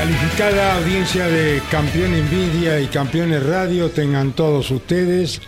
Calificada audiencia de Campeón Envidia y Campeones Radio, tengan todos ustedes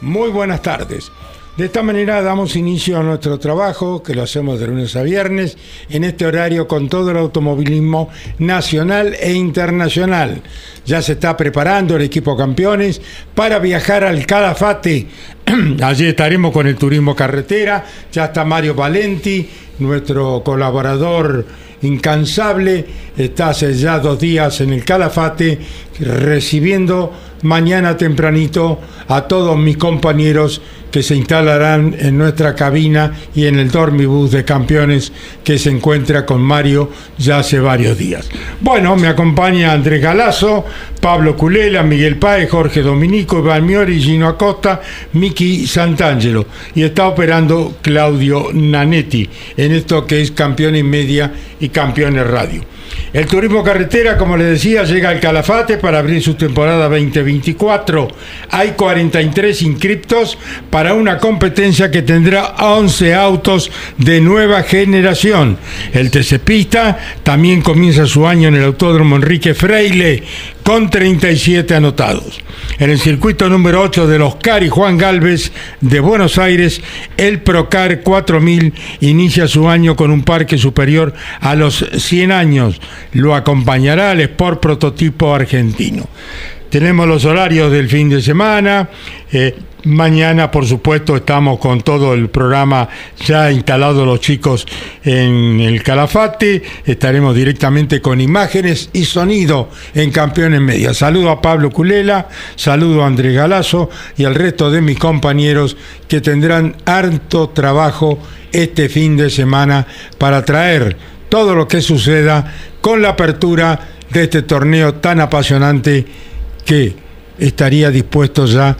muy buenas tardes. De esta manera damos inicio a nuestro trabajo, que lo hacemos de lunes a viernes, en este horario con todo el automovilismo nacional e internacional. Ya se está preparando el equipo campeones para viajar al Calafate. Allí estaremos con el turismo carretera, ya está Mario Valenti, nuestro colaborador incansable, está hace ya dos días en el Calafate recibiendo mañana tempranito a todos mis compañeros que se instalarán en nuestra cabina y en el dormibus de campeones que se encuentra con Mario ya hace varios días. Bueno, me acompaña Andrés Galazo, Pablo Culela, Miguel Páez, Jorge Dominico, Iván Miori, Gino Acosta, Miki Santangelo y está operando Claudio Nanetti en esto que es Campeones Media y Campeones Radio. El turismo carretera, como les decía, llega al Calafate para abrir su temporada 2024. Hay 43 inscriptos para una competencia que tendrá 11 autos de nueva generación. El TC Pista también comienza su año en el Autódromo Enrique Freile con 37 anotados. En el circuito número 8 del Oscar y Juan Galvez de Buenos Aires, el Procar 4000 inicia su año con un parque superior a los 100 años. Lo acompañará el Sport Prototipo argentino. Tenemos los horarios del fin de semana. Eh, mañana, por supuesto, estamos con todo el programa ya instalado los chicos en el Calafate. Estaremos directamente con imágenes y sonido en Campeones Media. Saludo a Pablo Culela, saludo a Andrés Galazo y al resto de mis compañeros que tendrán harto trabajo este fin de semana para traer todo lo que suceda con la apertura de este torneo tan apasionante que estaría dispuesto ya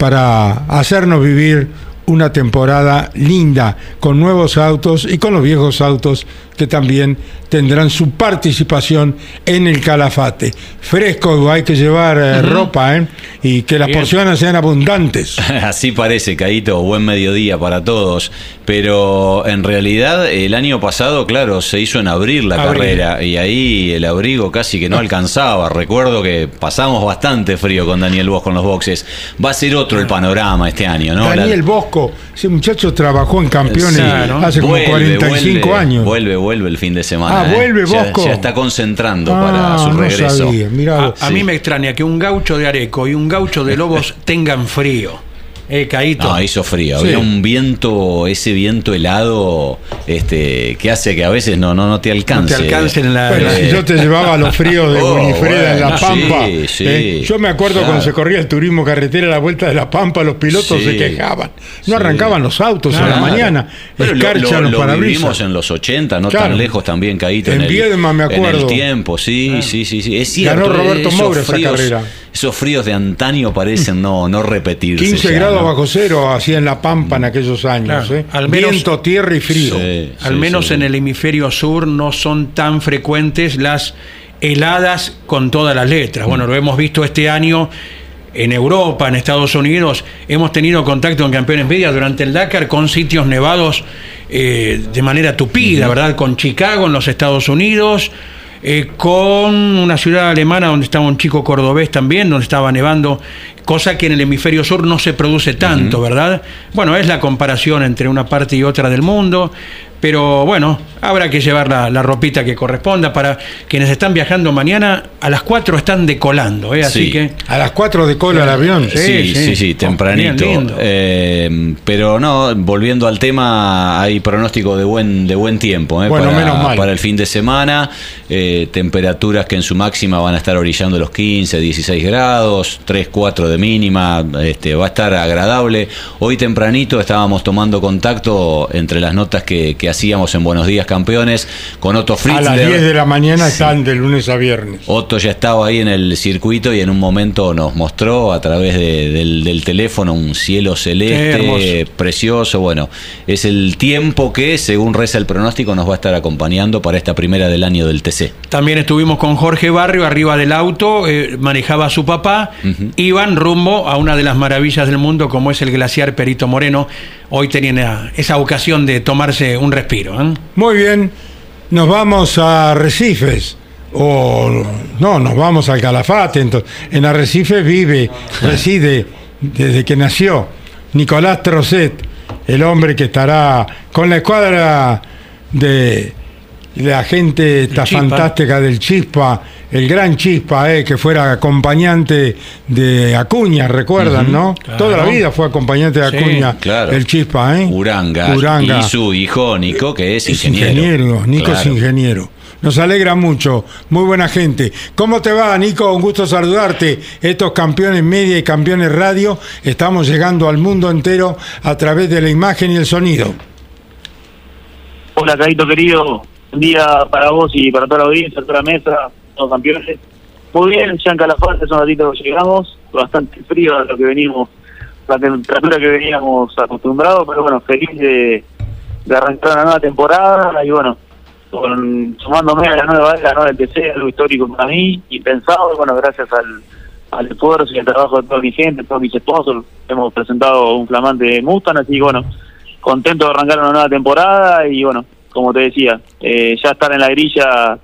para hacernos vivir una temporada linda con nuevos autos y con los viejos autos que también tendrán su participación en el calafate. Fresco, hay que llevar eh, ropa ¿eh? y que las porciones sean abundantes. Así parece, Caito, buen mediodía para todos. Pero en realidad el año pasado, claro, se hizo en abril la carrera y ahí el abrigo casi que no alcanzaba. Recuerdo que pasamos bastante frío con Daniel Bosco en los boxes. Va a ser otro el panorama este año, ¿no? Daniel Bosco, ese muchacho trabajó en campeones hace como 45 años. Vuelve, vuelve vuelve el fin de semana. Ah, vuelve Bosco. Ya, está concentrando para ah, su regreso. a, mí me extraña que un gaucho de Areco y un gaucho de Lobos tengan frío. Eh, Caíto. No, hizo frío. Había un viento, ese viento helado, este, que hace que a veces no, no, no te alcance. No te alcance en la. Bueno, si yo te llevaba los fríos de oh, en La Pampa. Eh, yo me acuerdo cuando se corría el turismo carretera a la vuelta de La Pampa, los pilotos se quejaban. No arrancaban los autos a la mañana. Pero lo, lo, vivimos en los 80, no tan lejos también, Caíto. En, en Viedma, me acuerdo. En el tiempo, sí, sí, sí, sí. Es cierto. Ganó Roberto Moura esa carrera esos fríos de antaño parecen no, no repetirse. 15 grados bajo cero hacía en La Pampa en aquellos años. ¿eh? Al menos, Viento, tierra y frío. al menos en el hemisferio sur no son tan frecuentes las heladas con todas las letras. Bueno, lo hemos visto este año en Europa, en Estados Unidos, hemos tenido contacto en Campeones Media durante el Dakar con sitios nevados eh, de manera tupida, ¿verdad? Con Chicago en los Estados Unidos, eh, con una ciudad alemana donde estaba un chico cordobés también, donde estaba nevando, cosa que en el hemisferio sur no se produce tanto, ¿verdad? Bueno, es la comparación entre una parte y otra del mundo, pero bueno, habrá que llevar la, ropita que corresponda para quienes están viajando mañana. A las 4 están decolando, ¿eh? así que. A las 4 decola el avión. Sí, sí, sí, tempranito. Eh, pero no, volviendo al tema, hay pronóstico de buen, de buen tiempo ¿eh? bueno, para, menos mal. para el fin de semana. Eh, temperaturas que en su máxima van a estar orillando los 15, 16 grados, 3, 4 de mínima. Este, va a estar agradable. Hoy tempranito estábamos tomando contacto entre las notas que, que hacíamos en Buenos Días Campeones con Otto Fritzler. A las 10 de la mañana están de lunes a viernes. Otto ya estaba ahí en el circuito y en un momento nos mostró a través de, del, del, teléfono un cielo celeste precioso. Bueno, es el tiempo que, según reza el pronóstico, nos va a estar acompañando para esta primera del año del TC. También estuvimos con Jorge Barrio arriba del auto, eh, manejaba a su papá, uh -huh. iban rumbo a una de las maravillas del mundo como es el glaciar Perito Moreno. Hoy tenían esa ocasión de tomarse un respiro. ¿eh? Muy bien, nos vamos a Recifes. O no, nos vamos al Calafate. Entonces, en Arrecife vive, reside desde que nació Nicolás Trocet, el hombre que estará con la escuadra de la gente esta fantástica del Chispa, el gran Chispa, eh, que fuera acompañante de Acuña, recuerdan, uh -huh, ¿no? Claro. Toda la vida fue acompañante de Acuña, sí, claro. el Chispa, ¿eh? Uranga, Uranga. Y su hijo Nico, que es, es ingeniero. ingeniero. Nico claro. es ingeniero. Nos alegra mucho, muy buena gente. ¿Cómo te va, Nico? Un gusto saludarte. Estos campeones media y campeones radio, estamos llegando al mundo entero a través de la imagen y el sonido. Hola, Carito querido. Un día para vos y para toda la audiencia, toda la mesa, campeones. Muy bien, ya en Calafate hace un ratito llegamos, bastante frío a lo que venimos, la temperatura que veníamos acostumbrados, pero bueno, feliz de, arrancar una nueva temporada y bueno, con, sumándome a la nueva era ¿no? TC, algo histórico para mí, y pensado, bueno, gracias al, al esfuerzo y al trabajo de toda mi gente, todos mis esposos, hemos presentado un flamante Mustang, así que bueno, contento de arrancar una nueva temporada y bueno, como te decía, eh, ya estar en la grilla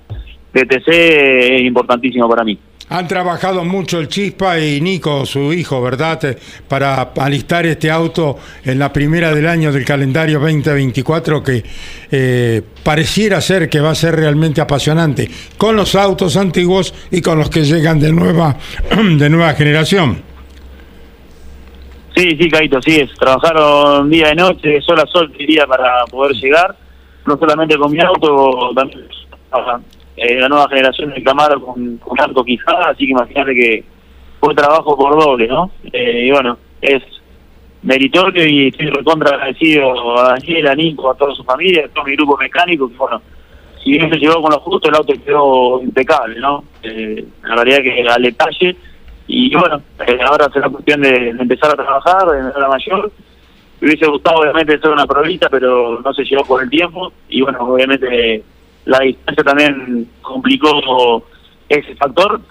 de TC es importantísimo para mí. Han trabajado mucho el Chispa y Nico, su hijo, ¿verdad? Para alistar este auto en la primera del año del calendario 2024 que eh, pareciera ser que va a ser realmente apasionante con los autos antiguos y con los que llegan de nueva, de nueva generación. Sí, sí, Caito, sí es. Trabajaron día y noche, sol a sol, diría, para poder llegar. No solamente con mi auto, también eh, la nueva generación de Camaro con, con Arco Quijada, así que imagínate que fue trabajo por doble, ¿no? Eh, y bueno, es meritorio y estoy recontra agradecido a Daniel, a Nico, a toda su familia, a todo mi grupo mecánico, que bueno, si bien se llegó con lo justo, el auto quedó impecable, ¿no? Eh, la realidad que al detalle, y bueno, eh, ahora será cuestión de, empezar a trabajar, de la mayor. Me hubiese gustado obviamente hacer una probita, pero no se llegó por el tiempo, y bueno, obviamente la distancia también complicó ese factor.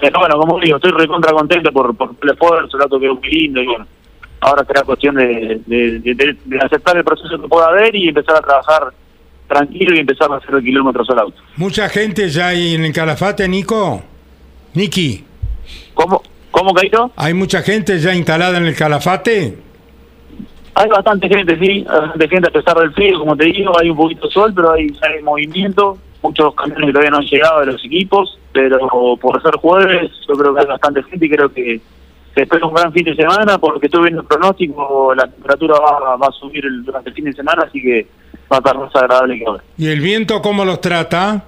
Pero bueno, como digo, estoy recontra contento por, por el esfuerzo, el auto quedó muy lindo y bueno, ahora será cuestión de, de, de, de, aceptar el proceso que pueda haber y empezar a trabajar tranquilo y empezar a hacer el kilómetros al auto. ¿Mucha gente ya hay en el Calafate, Nico? Niki. ¿Cómo, cómo Caito? ¿Hay mucha gente ya instalada en el Calafate? Hay bastante gente, sí, bastante gente a pesar del frío, como te digo, hay un poquito de sol, pero hay, hay movimiento, muchos camiones todavía no han llegado de los equipos, pero por ser jueves yo creo que hay bastante gente y creo que se espera un gran fin de semana porque estoy viendo el pronóstico, la temperatura va, va a subir durante el fin de semana, así que va a estar más agradable que ahora. ¿Y el viento cómo los trata?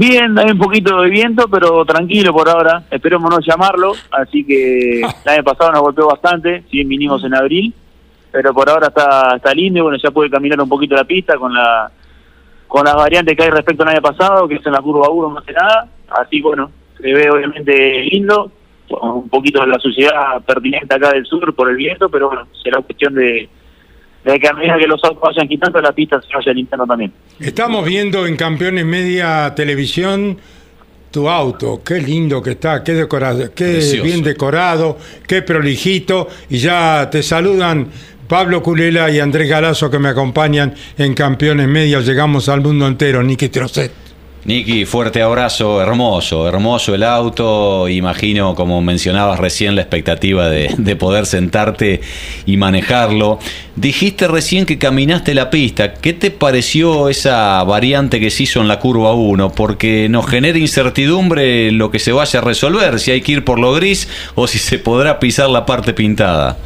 Bien, hay un poquito de viento, pero tranquilo por ahora. Esperemos no llamarlo, así que el año pasado nos golpeó bastante, si bien vinimos en abril, pero por ahora está está lindo y bueno, ya puede caminar un poquito la pista con la con las variantes que hay respecto al año pasado, que es en la curva 1 más que nada, así bueno, se ve obviamente lindo, un poquito de la suciedad pertinente acá del sur por el viento, pero bueno, será cuestión de de que a medida que los autos vayan quitando, la pista se vaya limpiando también. Estamos viendo en Campeones Media Televisión tu auto, qué lindo que está, qué decorado, qué Precioso. bien decorado, qué prolijito, y ya te saludan Pablo Culela y Andrés Galazo que me acompañan en Campeones Media, llegamos al mundo entero, Niki Trocet. Niki, fuerte abrazo, hermoso, hermoso el auto, imagino como mencionabas recién la expectativa de, de, poder sentarte y manejarlo. Dijiste recién que caminaste la pista, ¿qué te pareció esa variante que se hizo en la curva 1? Porque nos genera incertidumbre lo que se vaya a resolver, si hay que ir por lo gris o si se podrá pisar la parte pintada.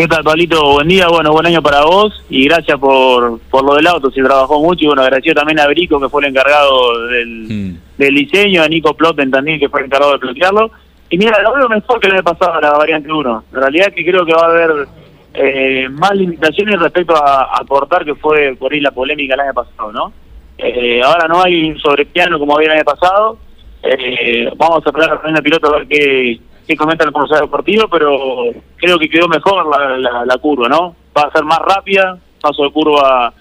¿Qué tal, Pablito? Buen día, bueno, buen año para vos y gracias por, por lo del auto, se trabajó mucho y bueno, agradeció también a Brico que fue el encargado del, mm. del diseño, a Nico Plotten también que fue el encargado de plantearlo. Y mira, lo veo mejor que le he pasado a la variante 1. En realidad es que creo que va a haber eh, más limitaciones respecto a, a, cortar que fue por ahí la polémica el año pasado, ¿no? Eh, ahora no hay sobrepiano como había el año pasado. Eh, vamos a esperar a la piloto a ver qué que comenta el profesor deportivo, pero creo que quedó mejor la, la, curva, ¿no? Va a ser más rápida, paso de curva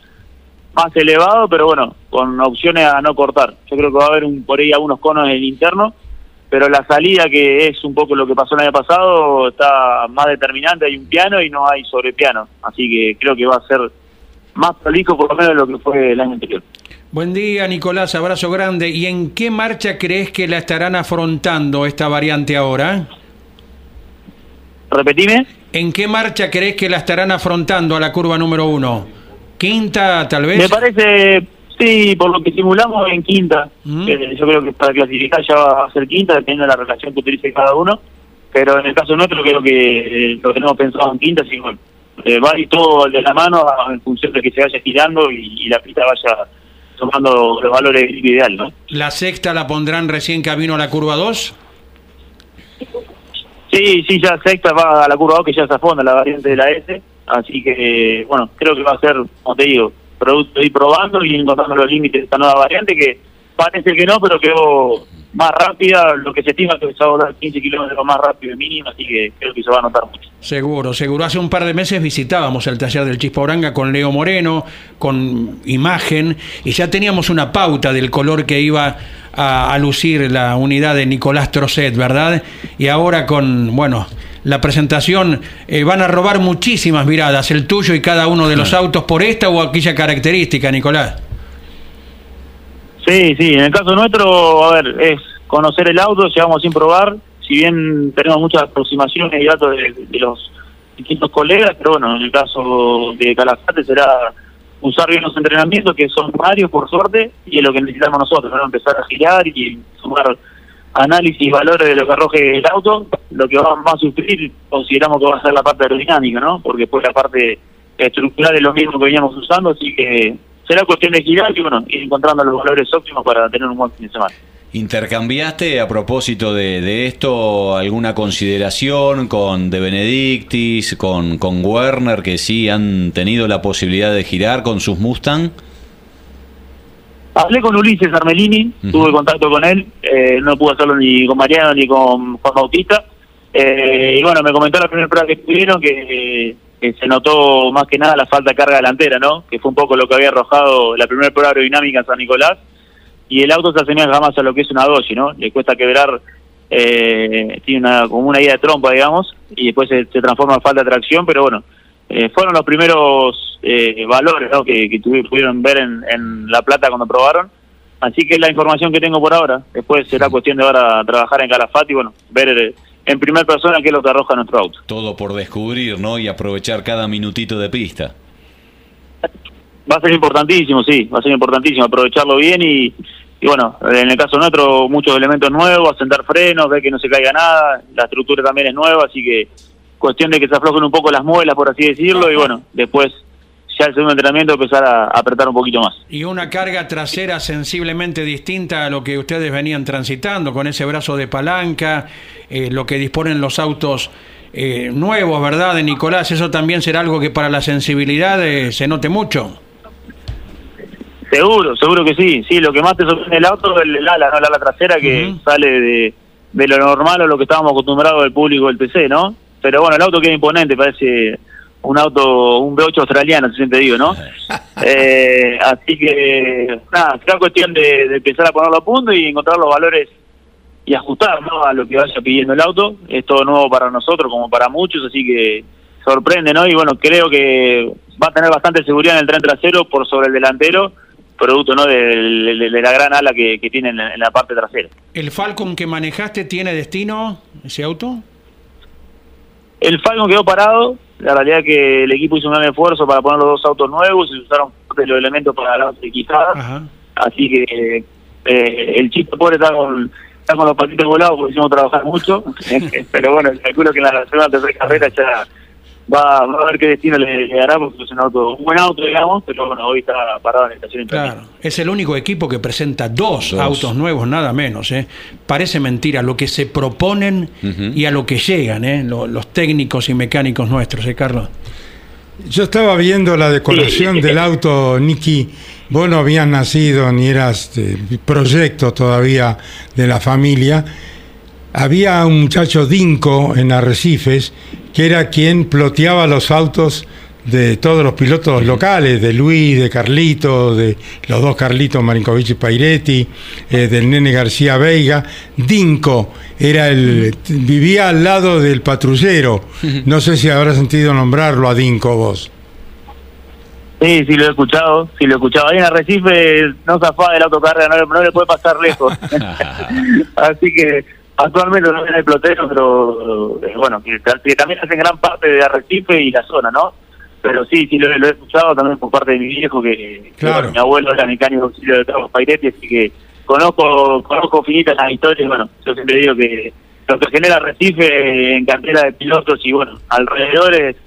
más elevado, pero bueno, con opciones a no cortar. Yo creo que va a haber un, por ahí algunos conos en el interno, pero la salida, que es un poco lo que pasó el año pasado, está más determinante, hay un piano y no hay sobre piano, así que creo que va a ser más prolijo por lo menos de lo que fue el año anterior. Buen día, Nicolás, abrazo grande. ¿Y en qué marcha crees que la estarán afrontando esta variante ahora? Repetime. ¿En qué marcha crees que la estarán afrontando a la curva número uno? ¿Quinta, tal vez? Me parece, sí, por lo que simulamos en quinta. ¿Mm? Eh, yo creo que para clasificar ya va a ser quinta, dependiendo de la relación que utilice cada uno. Pero en el caso nuestro creo que eh, lo tenemos pensado en quinta, sí, bueno, eh, va y todo de la mano en función de que se vaya girando y, y la pista vaya tomando los valores ideales. ¿no? ¿La sexta la pondrán recién camino a la curva 2? Sí, sí, ya sexta va a la curva 2 que ya se afonda la variante de la S, así que, bueno, creo que va a ser, como te digo, producto de ir probando y encontrando los límites de esta nueva variante que parece que no, pero quedó más rápida, lo que se estima que se va a volar 15 kilómetros más rápido de mínimo, así que creo que se va a notar mucho. Seguro, seguro. Hace un par de meses visitábamos el taller del Chispa Oranga con Leo Moreno, con imagen, y ya teníamos una pauta del color que iba a, lucir la unidad de Nicolás Trocet, ¿verdad? Y ahora con, bueno, la presentación eh, van a robar muchísimas miradas, el tuyo y cada uno de los autos, por esta o aquella característica, Nicolás. Sí, sí, en el caso nuestro, a ver, es conocer el auto, llevamos sin probar, si bien tenemos muchas aproximaciones y datos de, los distintos colegas, pero bueno, en el caso de Calafate será usar bien los entrenamientos, que son varios por suerte, y es lo que necesitamos nosotros, ¿no? empezar a girar y sumar análisis y valores de lo que arroje el auto, lo que va a sufrir consideramos que va a ser la parte aerodinámica, ¿no? porque después la parte estructural es lo mismo que veníamos usando, así que será cuestión de girar y bueno, ir encontrando los valores óptimos para tener un buen fin de semana. ¿Intercambiaste a propósito de, esto alguna consideración con De Benedictis, con, con Werner, que sí han tenido la posibilidad de girar con sus Mustang? Hablé con Ulises Armelini, tuve contacto con él, eh, no pude hacerlo ni con Mariano ni con Juan Bautista. Eh, y bueno, me comentó la primera prueba que estuvieron que que se notó más que nada la falta de carga delantera, ¿no? Que fue un poco lo que había arrojado la primera prueba aerodinámica en San Nicolás. Y el auto se asemeja más a lo que es una Doji, ¿no? Le cuesta quebrar, eh, tiene una, como una idea de trompa, digamos, y después se, transforma en falta de tracción, pero bueno, eh, fueron los primeros eh, valores ¿no? que, que pudieron ver en, en La Plata cuando probaron. Así que la información que tengo por ahora. Después será cuestión de ahora trabajar en Calafate y bueno, ver en primera persona qué es lo que arroja nuestro auto. Todo por descubrir, ¿no? Y aprovechar cada minutito de pista. Va a ser importantísimo, sí, va a ser importantísimo aprovecharlo bien y, y bueno, en el caso nuestro muchos elementos nuevos, asentar frenos, ver que no se caiga nada, la estructura también es nueva, así que cuestión de que se aflojen un poco las muelas, por así decirlo, y bueno, después ya el segundo entrenamiento empezar a apretar un poquito más. Y una carga trasera sensiblemente distinta a lo que ustedes venían transitando, con ese brazo de palanca, eh, lo que disponen los autos eh, nuevos, ¿verdad, de Nicolás? ¿Eso también será algo que para la sensibilidad eh, se note mucho? Seguro, seguro que sí. Sí, lo que más te sorprende el auto es el, ala, ¿no? la ala trasera que sale de, de lo normal o lo que estábamos acostumbrados del público del PC, ¿no? Pero bueno, el auto queda imponente, parece un auto, un V8 australiano, si te digo, ¿no? eh, así que, nada, será cuestión de, empezar a ponerlo a punto y encontrar los valores y ajustar ¿no? a lo que vaya pidiendo el auto. Es todo nuevo para nosotros, como para muchos, así que sorprende, ¿no? Y bueno, creo que va a tener bastante seguridad en el tren trasero por sobre el delantero, producto no de, la gran ala que, que tiene en la, parte trasera. ¿El Falcon que manejaste tiene destino, ese auto? El Falcon quedó parado, la realidad es que el equipo hizo un gran esfuerzo para poner los dos autos nuevos y usaron los elementos para la equipada, así que eh, el chico pobre está con, está con los patitos volados porque hicimos trabajar mucho, pero bueno, calculo que en la segunda tercera carrera ya va, a ver qué destino le, dará porque es un auto, un buen auto, digamos, pero bueno, hoy está parado en la estación. Claro, es el único equipo que presenta dos, autos nuevos, nada menos. ¿eh? Parece mentira lo que se proponen y a lo que llegan ¿eh? los, técnicos y mecánicos nuestros, ¿eh, Carlos? Yo estaba viendo la decoración del auto, Nicky. Vos no habías nacido ni eras de proyecto todavía de la familia. Había un muchacho Dinco en Arrecifes que era quien ploteaba los autos de todos los pilotos locales, de Luis, de Carlito, de los dos Carlitos Marinkovic y Pairetti, eh, del nene García Veiga. Dinco era el vivía al lado del patrullero. No sé si habrás sentido nombrarlo a Dinco vos. Sí, sí lo he escuchado, sí lo he escuchado. Ahí en Arrecife no zafaba del autocarrera, no, no le puede pasar lejos. Así que Actualmente no viene el plotero, pero eh, bueno, que, también hacen gran parte de Arrecife y la zona, ¿no? Pero sí, sí lo, he escuchado también por parte de mi viejo, que, mi abuelo era mecánico auxilio de Carlos Pairetti, así que conozco conozco finitas las historias, bueno, yo siempre digo que lo que genera Arrecife en cartera de pilotos y bueno, alrededores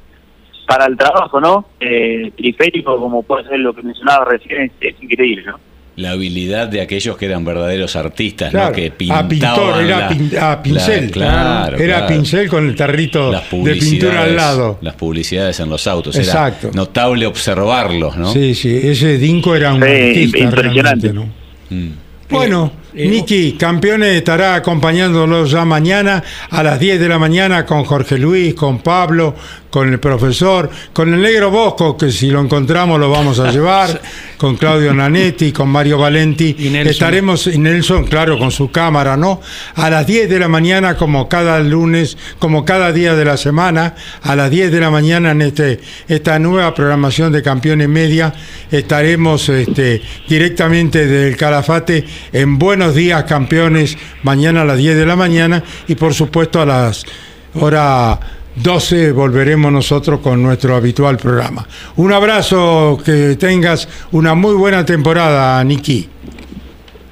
para el trabajo, ¿no? Eh, triférico, como puede ser lo que mencionaba recién, es increíble, ¿no? La habilidad de aquellos que eran verdaderos artistas, ¿no? que pintaban. A pintor, era a pincel. claro, era pincel con el tarrito de pintura al lado. Las publicidades en los autos. Exacto. Era notable observarlos, ¿no? Sí, sí. Ese Dinko era un artista. Impresionante. ¿no? Mm. Bueno, eh, Niki, Campeones estará acompañándolos ya mañana a las 10 de la mañana con Jorge Luis, con Pablo, con el profesor, con el negro Bosco, que si lo encontramos lo vamos a llevar, con Claudio Nanetti, con Mario Valenti. Y Estaremos, y Nelson, claro, con su cámara, ¿no? A las 10 de la mañana, como cada lunes, como cada día de la semana, a las 10 de la mañana en este, esta nueva programación de Campeones Media, estaremos este, directamente del Calafate en Buenos Días Campeones, mañana a las 10 de la mañana, y por supuesto a las horas 12 volveremos nosotros con nuestro habitual programa. Un abrazo, que tengas una muy buena temporada, Niki.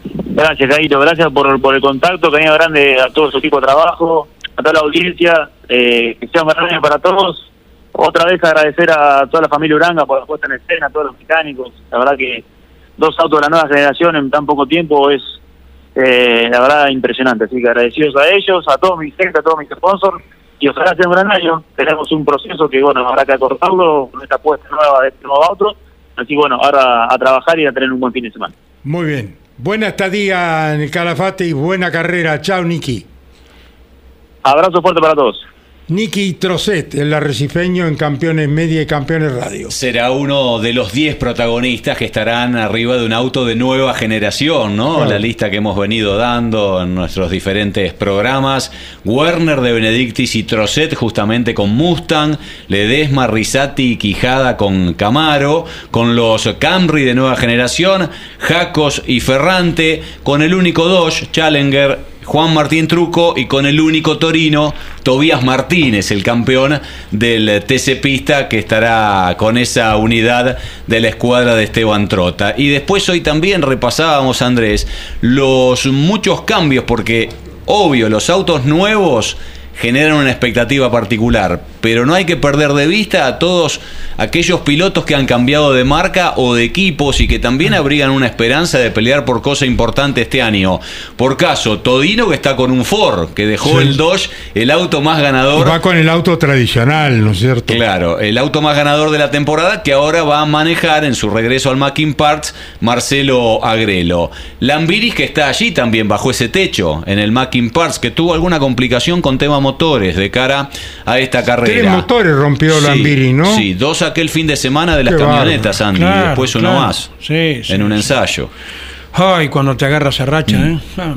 Gracias, Caíto, gracias por, por el contacto, cariño grande a todo su equipo de trabajo, a toda la audiencia, eh, que sea un gran para todos. Otra vez agradecer a toda la familia Uranga por la puesta en escena, a todos los mecánicos. La verdad que dos autos de la nueva generación en tan poco tiempo es, eh, la verdad, impresionante. Así que agradecidos a ellos, a todos mis gente, a todos mis sponsors y ojalá sea un gran año. Tenemos un proceso que, bueno, habrá que acortarlo con esta apuesta nueva de este nuevo a otro. Así bueno, ahora a trabajar y a tener un buen fin de semana. Muy bien. Buena estadía en el Calafate y buena carrera. Chao, Niki. Abrazo fuerte para todos. Nicky Trocet, el arrecifeño en Campeones Media y Campeones Radio. Será uno de los 10 protagonistas que estarán arriba de un auto de nueva generación, ¿no? La lista que hemos venido dando en nuestros diferentes programas. Werner de Benedictis y Trocet justamente con Mustang, Ledesma, Risati y Quijada con Camaro, con los Camry de nueva generación, Jacos y Ferrante, con el único Dodge Challenger Juan Martín Truco y con el único Torino, Tobías Martínez, el campeón del TC Pista que estará con esa unidad de la escuadra de Esteban Trota. Y después hoy también repasábamos, Andrés, los muchos cambios porque, obvio, los autos nuevos generan una expectativa particular, pero no hay que perder de vista a todos aquellos pilotos que han cambiado de marca o de equipos y que también abrigan una esperanza de pelear por cosa importante este año. Por caso, Todino que está con un Ford, que dejó el Dodge, el auto más ganador. va con el auto tradicional, ¿no es cierto? Claro, el auto más ganador de la temporada que ahora va a manejar en su regreso al Mackin Parts Marcelo Agrelo. Lambiris que está allí también bajo ese techo en el Mackin Parts, que tuvo alguna complicación con tema motores de cara a esta carrera. Tres motores rompió Lambiris, ¿no? Sí, dos aquel fin de semana de las camionetas, Andy, y después uno más. Sí, en un ensayo. Ay, cuando te agarras a racha, mm. ¿eh? Ah,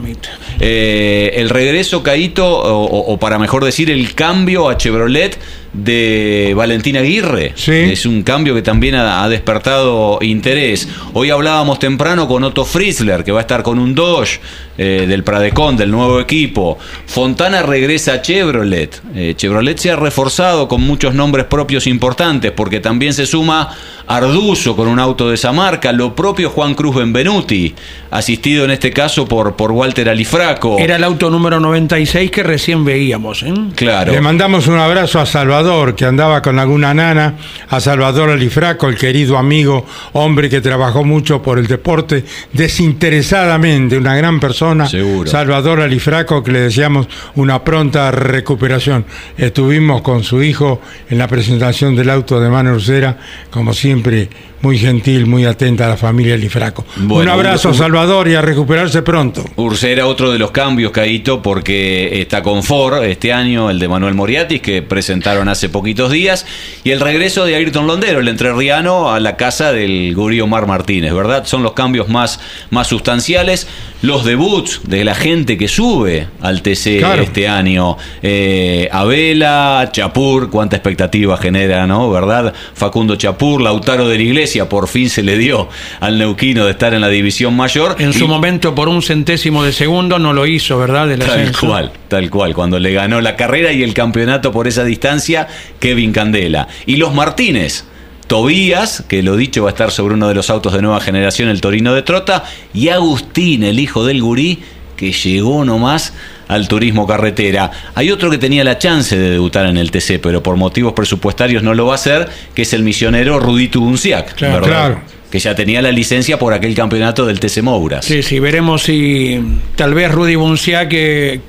¿eh? El regreso, Caíto, o, para mejor decir, el cambio a Chevrolet de Valentín Aguirre. Sí. Es un cambio que también ha, ha despertado interés. Hoy hablábamos temprano con Otto Fritzler, que va a estar con un Dodge eh, del Pradecon, del nuevo equipo. Fontana regresa a Chevrolet. Eh, Chevrolet se ha reforzado con muchos nombres propios importantes, porque también se suma Arduzo con un auto de esa marca, lo propio Juan Cruz Benvenuti, asistido en este caso por, por Walter Alifraco. Era el auto número 96 que recién veíamos. ¿eh? Claro. Le mandamos un abrazo a Salvador, que andaba con alguna nana, a Salvador Alifraco, el querido amigo, hombre que trabajó mucho por el deporte desinteresadamente, una gran persona. Seguro. Salvador Alifraco, que le deseamos una pronta recuperación. Estuvimos con su hijo en la presentación del auto de Mano Ursera, como siempre, muy gentil, muy atenta a la familia Alifraco. Bueno, un abrazo, un- Salvador, y a recuperarse pronto. Ursera, otro de los cambios, Caíto, porque está con Ford este año, el de Manuel Moriatis, que presentaron hace poquitos días, y el regreso de Ayrton Londero, el entrerriano, a la casa del Gurí Omar Martínez, ¿verdad? Son los cambios más, más sustanciales. Los debuts de la gente que sube al TC Claro. este año. Eh, Abela, Chapur, cuánta expectativa genera, ¿no? ¿Verdad? Facundo Chapur, Lautaro de la Iglesia, por fin se le dio al neuquino de estar en la división mayor. En su Y- momento, por un centésimo de segundo, no lo hizo, ¿verdad? Del Tal ascenso. cual, tal cual. Cuando le ganó la carrera y el campeonato por esa distancia, Kevin Candela. Y los Martínez. Tobías, que lo dicho va a estar sobre uno de los autos de nueva generación, el Torino de Trota, y Agustín, el hijo del gurí, que llegó nomás al turismo carretera. Hay otro que tenía la chance de debutar en el TC, pero por motivos presupuestarios no lo va a hacer, que es el misionero Rudito Bunciac, Claro, ¿verdad? claro. Que ya tenía la licencia por aquel campeonato del TC Mouras. Sí, sí, veremos si tal vez Rudy Buncia que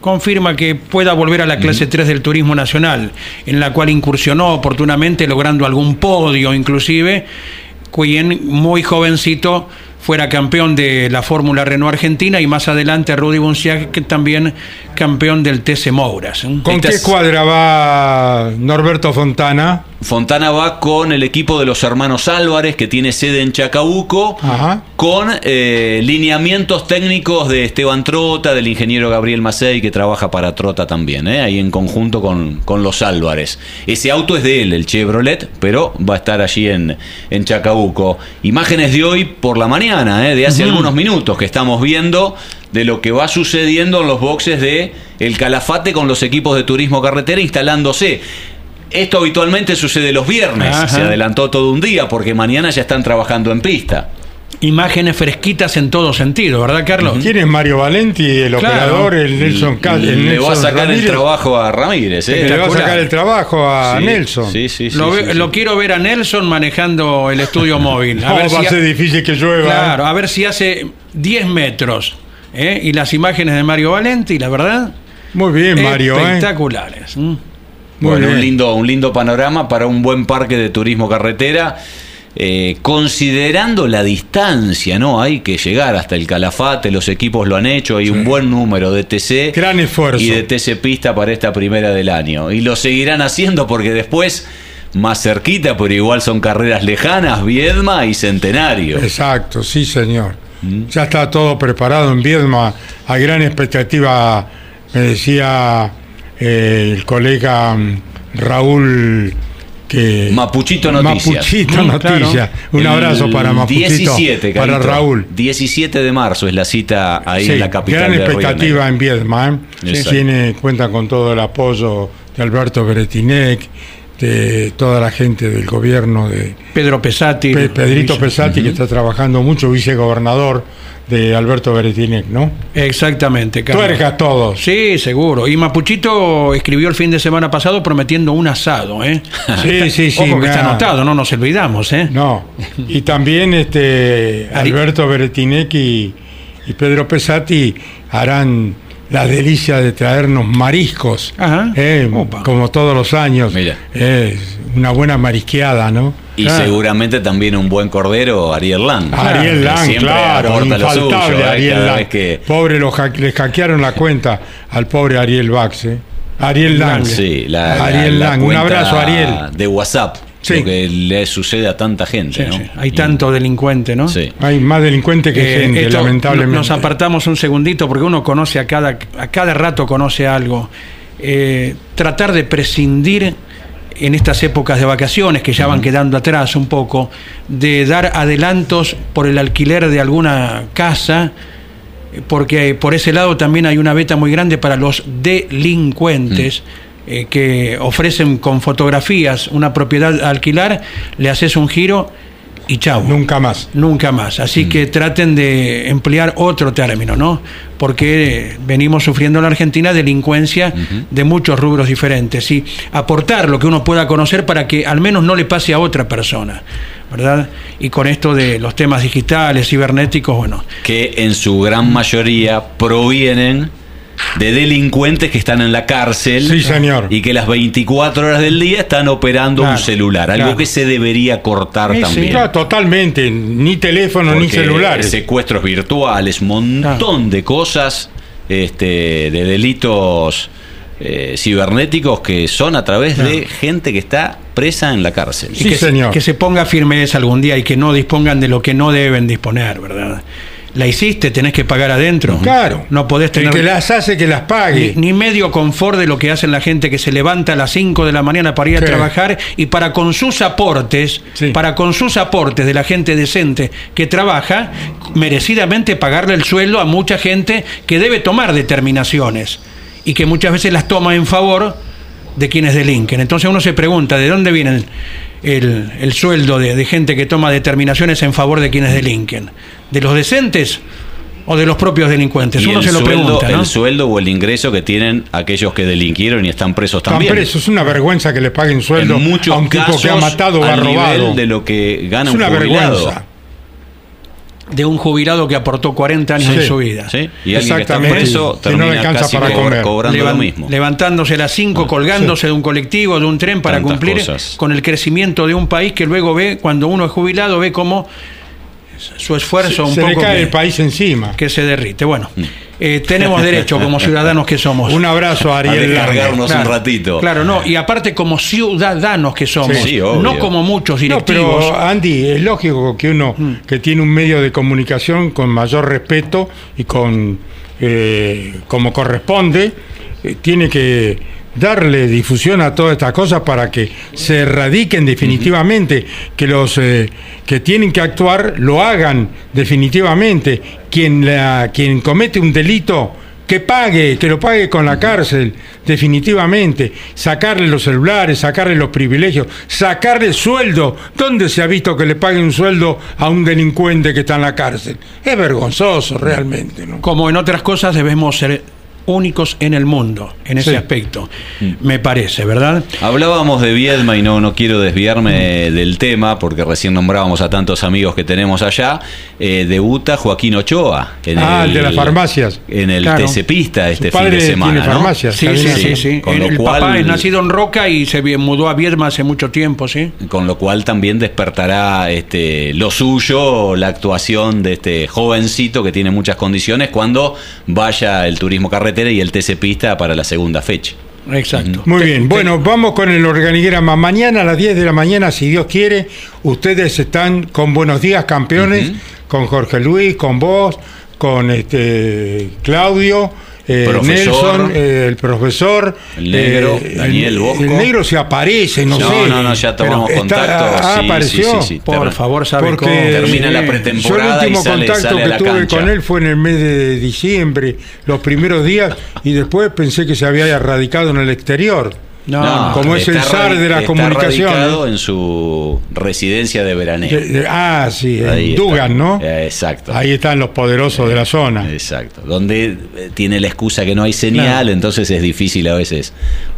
confirma que pueda volver a la clase 3 del turismo nacional, en la cual incursionó oportunamente logrando algún podio inclusive, quien muy jovencito fuera campeón de la Fórmula Renault Argentina y más adelante Rudy Buncia que también campeón del TC Mouras. ¿eh? ¿Con Esta qué cuadra va Norberto Fontana? Fontana va con el equipo de los hermanos Álvarez, que tiene sede en Chacabuco, Ajá. con eh, lineamientos técnicos de Esteban Trota, del ingeniero Gabriel Macei, que trabaja para Trota también, ¿eh? ahí en conjunto con, con los Álvarez. Ese auto es de él, el Chevrolet, pero va a estar allí en, en Chacabuco. Imágenes de hoy por la mañana, ¿eh? de hace algunos minutos, que estamos viendo de lo que va sucediendo en los boxes de El Calafate con los equipos de turismo carretera instalándose. Esto habitualmente sucede los viernes, Ajá. se adelantó todo un día porque mañana ya están trabajando en pista. Imágenes fresquitas en todo sentido, ¿verdad, Carlos? ¿Quién es Mario Valenti, el Claro. operador, el Nelson Ca- el Le va a Nelson sacar el trabajo a Ramírez. ¿eh? Le va a sacar el trabajo a Sí, Nelson. Sí, sí, sí, lo, sí, ve- sí. lo quiero ver a Nelson manejando el estudio móvil. A No, ver va si a ser difícil que llueva. Claro, a ver si hace 10 metros. ¿eh? Y las imágenes de Mario Valenti, la verdad, Muy bien, Mario. ¿eh? espectaculares. Muy Bueno, un lindo, un lindo panorama para un buen parque de turismo carretera. Eh, considerando la distancia, ¿no? Hay que llegar hasta el Calafate, los equipos lo han hecho, hay un buen número de TC Gran esfuerzo. y de TC Pista para esta primera del año. Y lo seguirán haciendo porque después, más cerquita, pero igual son carreras lejanas, Viedma y Centenario. Exacto, sí, señor. Mm. Ya está todo preparado en Viedma. Hay gran expectativa, me decía eh, el colega mm, Raúl que Mapuchito Noticias. Mapuchito Mm, Noticias. claro. Un abrazo El para Mapuchito, 17, para Carito. Raúl. 17 de marzo es la cita ahí Sí, en la capital gran de Río expectativa Negro. en Viedma. ¿eh? Exacto. Tiene, cuenta con todo el apoyo de Alberto Beretinec, de toda la gente del gobierno de Pedro Pesati. Pe- Pedrito Pesati, que está trabajando mucho, vicegobernador de Alberto Beretinec, ¿no? Exactamente, Carlos. Tuercas todos. Sí, seguro. Y Mapuchito escribió el fin de semana pasado prometiendo un asado, ¿eh? Sí, sí, sí. Ojo que está anotado, no nos olvidamos, ¿eh? No. Y también este Alberto Beretinec y, y Pedro Pesati harán la delicia de traernos mariscos, eh, como todos los años. Mira. Una buena marisqueada, ¿no? Y Claro. seguramente también un buen cordero, Ariel Lang. Ariel Lang, siempre claro, aporta lo infaltable suyo, ¿eh? Ariel Lang. vez que- Pobre, lo hack- le hackearon la cuenta al pobre Ariel Bax, ¿eh? Ariel Lang. Sí, la, Ariel la- la Lang. Un abrazo, Ariel. De WhatsApp. Sí. Lo que le sucede a tanta gente, Sí, ¿no? sí. Hay tanto delincuente, ¿no? Sí. Hay más delincuente que Eh, gente, esto, lamentablemente. Nos apartamos un segundito porque uno conoce a cada, a cada rato conoce algo. Eh, tratar de prescindir en estas épocas de vacaciones que ya van quedando atrás un poco, de dar adelantos por el alquiler de alguna casa, porque por ese lado también hay una beta muy grande para los delincuentes. Eh, que ofrecen con fotografías una propiedad a alquilar, le haces un giro y chau. Nunca más. Nunca más. Así que traten de emplear otro término, ¿no? Porque venimos sufriendo en la Argentina delincuencia de muchos rubros diferentes y aportar lo que uno pueda conocer para que al menos no le pase a otra persona, ¿verdad? Y con esto de los temas digitales, cibernéticos, bueno, que en su gran mayoría provienen de delincuentes que están en la cárcel Sí, señor. y que las 24 horas del día están operando Claro, un celular, algo claro. que se debería cortar Sí, sí, también. Claro, totalmente. Ni teléfono ni Porque celulares. Secuestros virtuales, montón de cosas este, de delitos eh, cibernéticos que son a través de gente que está presa en la cárcel. Sí, que, se- señor. que se ponga firmeza algún día y que no dispongan de lo que no deben disponer, ¿verdad? La hiciste, tenés que pagar adentro. Claro. No podés El tener que las hace que las pague. ni, ni medio confort de lo que hacen la gente que se levanta a las 5 de la mañana para ir Sí. a trabajar y para con sus aportes, Sí. para con sus aportes de la gente decente que trabaja, merecidamente pagarle el sueldo a mucha gente que debe tomar determinaciones y que muchas veces las toma en favor de quienes delinquen. Entonces uno se pregunta, ¿de dónde viene el, el sueldo de, de gente que toma determinaciones en favor de quienes delinquen? ¿De los decentes o de los propios delincuentes? Y uno el se lo sueldo, pregunta, ¿no? el sueldo o el ingreso que tienen aquellos que delinquieron y están presos Están también. presos. Es una vergüenza que le paguen sueldo en muchos a un tipo casos que ha matado o ha robado. nivel de lo que gana Es un una jubilado. vergüenza. De un jubilado que aportó 40 años Sí, de su vida. ¿sí? Y alguien que está preso Que no le termina alcanza casi para cobra- comer. cobrando Levan- lo mismo. Levantándose a las 5, colgándose de un colectivo, de un tren para Tantas cumplir cosas. con el crecimiento de un país que luego ve, cuando uno es jubilado, ve cómo su esfuerzo un Se poco le cae que, el país encima. que se derrite. Bueno, eh, tenemos derecho como ciudadanos que somos. Un abrazo a A Ariel Larga. descargarnos Claro, un ratito. Claro, no, y aparte como ciudadanos que somos, Sí, obvio. no como muchos No, directivos. pero Andy, es lógico que uno Mm. que tiene un medio de comunicación con mayor respeto y con eh, como corresponde, eh, tiene que darle difusión a todas estas cosas para que se erradiquen definitivamente, que los eh, que tienen que actuar lo hagan definitivamente. Quien, la, quien comete un delito que pague, que lo pague con la cárcel, definitivamente. Sacarle los celulares, sacarle los privilegios, sacarle sueldo. ¿Dónde se ha visto que le pague un sueldo a un delincuente que está en la cárcel? Es vergonzoso realmente, ¿no? como en otras cosas debemos ser únicos en el mundo, en ese Sí. aspecto, me parece, ¿verdad? Hablábamos de Viedma y no, no quiero desviarme del tema porque recién nombrábamos a tantos amigos que tenemos allá. Eh, debuta Joaquín Ochoa en Ah, el de las farmacias. En el Claro. Este Su fin de semana. tiene ¿no? farmacias. Sí, sí, sí, sí. Con El, lo el cual- papá es nacido en Roca y se mudó a Viedma hace mucho tiempo, ¿sí? Con lo cual también despertará este, lo suyo, la actuación de este jovencito que tiene muchas condiciones cuando vaya el turismo carretera y el TC Pista para la segunda fecha. Exacto. Muy bien, bueno, vamos con el organigrama. Mañana a las 10 de la mañana, si Dios quiere, ustedes están con Buenos Días Campeones, con Jorge Luis, con vos, con este Claudio, eh, Profesor. Nelson, eh, el profesor. El negro, eh, Daniel el, Bosco. el negro se aparece, no, No, sé. no, no, ya tomamos Pero está- contacto. ah, sí, apareció. sí, sí, sí. Por favor, sabe Porque cómo. Termina la pretemporada Yo el último y sale- contacto sale que tuve cancha. con él fue en el mes de diciembre, los primeros días, y después pensé que se había erradicado en el exterior. No, No, como es el zar de la está comunicación, radicado en su residencia de veraneo. De- de- ah, sí, en Ahí está. Dugan, ¿no? Eh, exacto. Ahí están los poderosos de la zona. Exacto. Donde eh, tiene la excusa que no hay señal, Claro. entonces es difícil a veces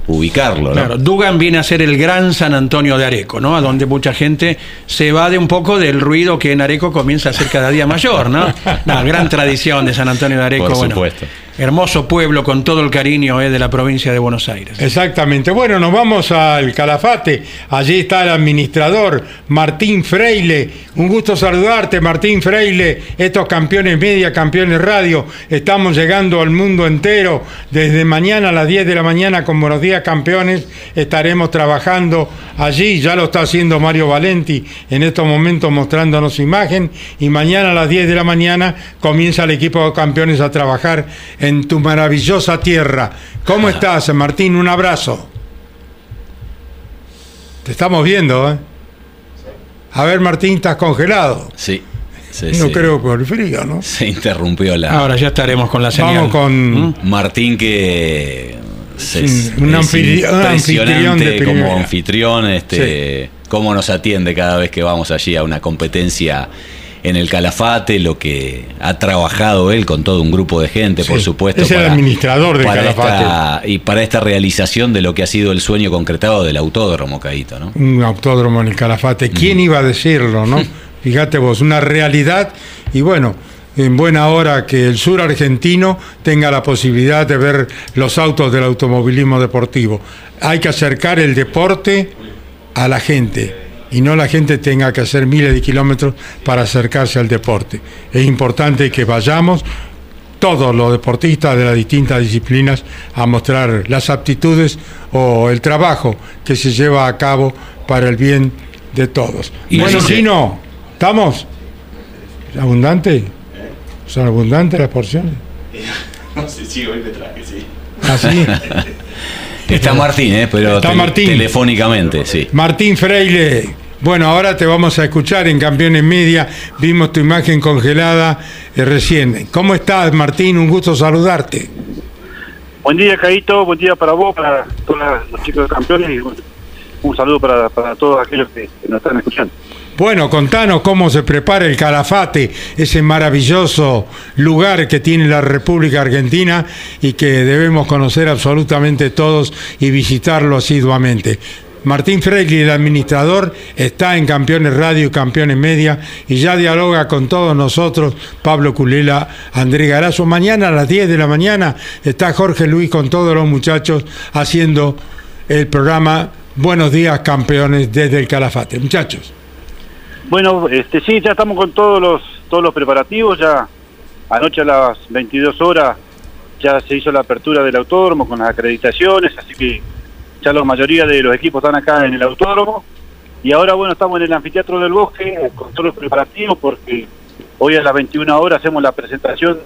ubicarlo. ¿no? Claro, Dugan viene a ser el gran San Antonio de Areco, ¿no? A donde mucha gente se va de un poco del ruido que en Areco comienza a ser cada día mayor, ¿no? La gran tradición de San Antonio de Areco, Por bueno. Hermoso pueblo con todo el cariño eh, de la provincia de Buenos Aires. Exactamente. Bueno, nos vamos al Calafate. Allí está el administrador Martín Freile. Un gusto saludarte, Martín Freile. Estos campeones media, campeones radio. Estamos llegando al mundo entero. Desde mañana a las 10 de la mañana con Buenos Días Campeones estaremos trabajando allí. Ya lo está haciendo Mario Valenti en estos momentos mostrándonos imagen. Y mañana a las 10 de la mañana comienza el equipo de campeones a trabajar en tu maravillosa tierra. ¿Cómo estás, Martín? Un abrazo. Te estamos viendo, ¿eh? A ver, Martín, estás congelado. Sí. sí, no sí. creo por el frío, ¿no? Se interrumpió la. Ahora ya estaremos con la señal. Vamos con ¿Mm? Martín que se- Sí, un es anfitri- un anfitrión de como anfitrión, este, cómo nos atiende cada vez que vamos allí a una competencia en el Calafate, lo que ha trabajado él con todo un grupo de gente, Sí, por supuesto. es el administrador del para Calafate. esta- y para esta realización de lo que ha sido el sueño concretado del autódromo, Caíto, ¿no? un autódromo en el Calafate. ¿Quién iba a decirlo, no? Fíjate vos, una realidad y bueno, en buena hora que el sur argentino tenga la posibilidad de ver los autos del automovilismo deportivo. Hay que acercar el deporte a la gente y no la gente tenga que hacer miles de kilómetros para acercarse al deporte. Es importante que vayamos todos los deportistas de las distintas disciplinas a mostrar las aptitudes o el trabajo que se lleva a cabo para el bien de todos. Y bueno, Chino, ¿estamos? ¿Abundante? ¿Son abundantes las porciones? No sé, sí, hoy me traje, sí. Así. Está Martín, ¿eh? pero Está Martín. telefónicamente, sí. Martín Freire. Bueno, ahora te vamos a escuchar en Campeones Media. Vimos tu imagen congelada eh, recién. ¿Cómo estás, Martín? Un gusto saludarte. Buen día, Caito. Buen día para vos, para todos los chicos de campeones. Y bueno, un saludo para, para todos aquellos que, que nos están escuchando. Bueno, contanos cómo se prepara el Calafate, ese maravilloso lugar que tiene la República Argentina y que debemos conocer absolutamente todos y visitarlo asiduamente. Martín Freire, el administrador, está en Campeones Radio y Campeones Media y ya dialoga con todos nosotros, Pablo Culela, Andrés Garazo. Mañana a las 10 de la mañana está Jorge Luis con todos los muchachos haciendo el programa Buenos días, campeones desde el Calafate. Muchachos. Bueno, este sí, ya estamos con todos los todos los preparativos. Ya anoche a las 22 horas ya se hizo la apertura del autódromo con las acreditaciones, así que ya la mayoría de los equipos están acá en el autódromo. Y ahora, bueno, estamos en el anfiteatro del bosque eh, con todos los preparativos porque hoy a las 21 horas hacemos la presentación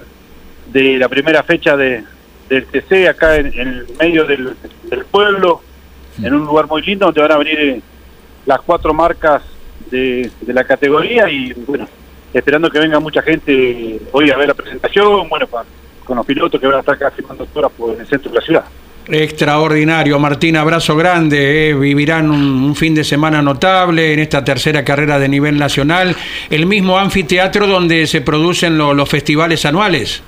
de la primera fecha de, del TC acá en, el medio del, del pueblo, en un lugar muy lindo donde van a venir eh, las cuatro marcas de, de la categoría y bueno, esperando que venga mucha gente hoy a ver la presentación, bueno, pa- con los pilotos que van a estar acá firmando horas por el centro de la ciudad. Extraordinario, Martín, abrazo grande. eh. Vivirán un, un fin de semana notable en esta tercera carrera de nivel nacional. El mismo anfiteatro donde se producen lo- los festivales anuales.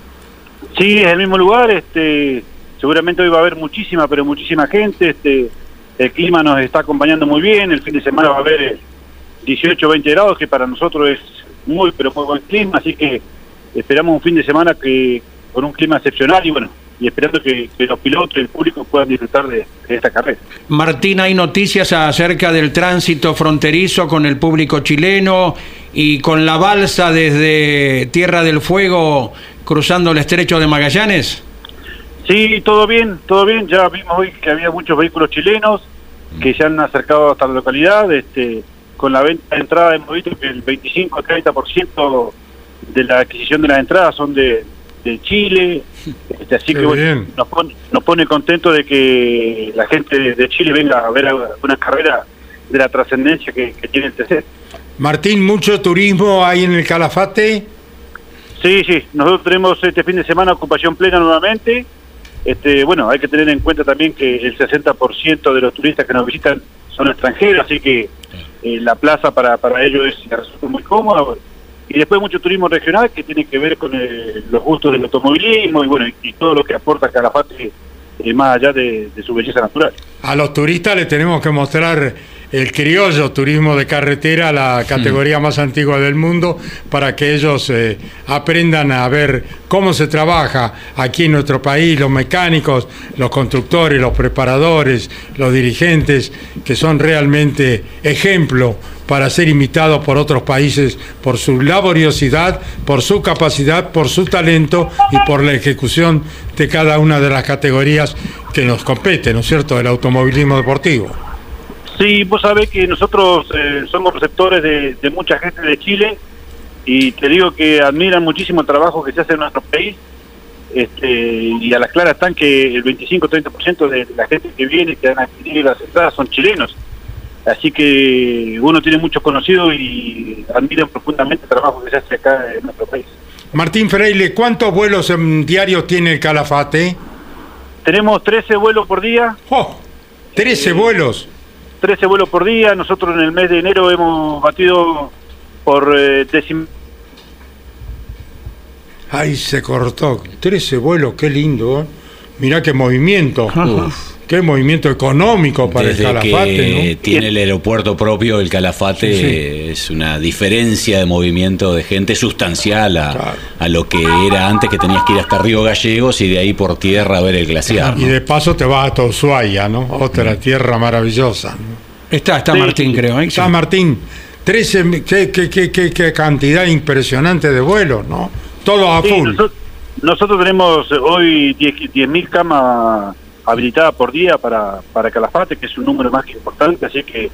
Sí, es el mismo lugar, este, seguramente hoy va a haber muchísima, pero muchísima gente, este, el clima nos está acompañando muy bien, el fin de semana va a haber 18 20 grados, que para nosotros es muy, pero muy buen clima, así que esperamos un fin de semana que con un clima excepcional y bueno, y esperando que, que los pilotos y el público puedan disfrutar de, de esta carrera. Martín, hay noticias acerca del tránsito fronterizo con el público chileno y con la balsa desde Tierra del Fuego cruzando el estrecho de Magallanes. Sí, todo bien, todo bien. Ya vimos hoy que había muchos vehículos chilenos que se han acercado hasta la localidad. Este, con la venta de entrada hemos visto que el 25-30% de la adquisición de las entradas son de, de Chile. Este, así Qué que bueno, nos pone, nos pone contentos de que la gente de, de Chile venga a ver una carrera de la trascendencia que, que tiene el TC. Martín, mucho turismo hay en el Calafate. Sí, sí, nosotros tenemos este fin de semana ocupación plena nuevamente. Este, bueno, hay que tener en cuenta también que el 60% de los turistas que nos visitan son extranjeros, así que eh, la plaza para, para ellos es resulta muy cómoda. Y después mucho turismo regional que tiene que ver con eh, los gustos del automovilismo y bueno, y todo lo que aporta Calafate eh, más allá de, de su belleza natural. A los turistas les tenemos que mostrar el criollo turismo de carretera, la categoría más antigua del mundo, para que ellos eh, aprendan a ver cómo se trabaja aquí en nuestro país, los mecánicos, los constructores, los preparadores, los dirigentes, que son realmente ejemplo para ser imitados por otros países por su laboriosidad, por su capacidad, por su talento y por la ejecución de cada una de las categorías que nos competen, ¿no es cierto?, del automovilismo deportivo. Sí, vos sabés que nosotros eh, somos receptores de, de mucha gente de Chile y te digo que admiran muchísimo el trabajo que se hace en nuestro país este, y a las claras están que el 25-30% de la gente que viene, que han adquirido las entradas son chilenos. Así que uno tiene muchos conocidos y admiran profundamente el trabajo que se hace acá en nuestro país. Martín Freile, ¿cuántos vuelos en diarios tiene el Calafate? Tenemos 13 vuelos por día. ¡Oh! 13 vuelos. 13 vuelos por día. Nosotros en el mes de enero hemos batido por eh, décimo. Ay, se cortó. 13 vuelos, qué lindo. ¿eh? Mirá qué movimiento. Uf, qué movimiento económico para Desde el Calafate, que ¿no? tiene el aeropuerto propio, el Calafate Sí, sí. es una diferencia de movimiento de gente sustancial a, Claro. a lo que era antes que tenías que ir hasta Río Gallegos y de ahí por tierra a ver el glaciar. Y ¿no? de paso te vas hasta Ushuaia, ¿no? Otra tierra maravillosa. ¿no? Está, está Sí, Martín, creo. ¿eh? Está Martín, 13, mi- qué, qué, qué, qué- qué cantidad impresionante de vuelos, ¿no? Todo a Sí, full. noso- nosotros tenemos hoy 10 10.000 camas habilitadas por día para, para Calafate, que es un número más que importante, así que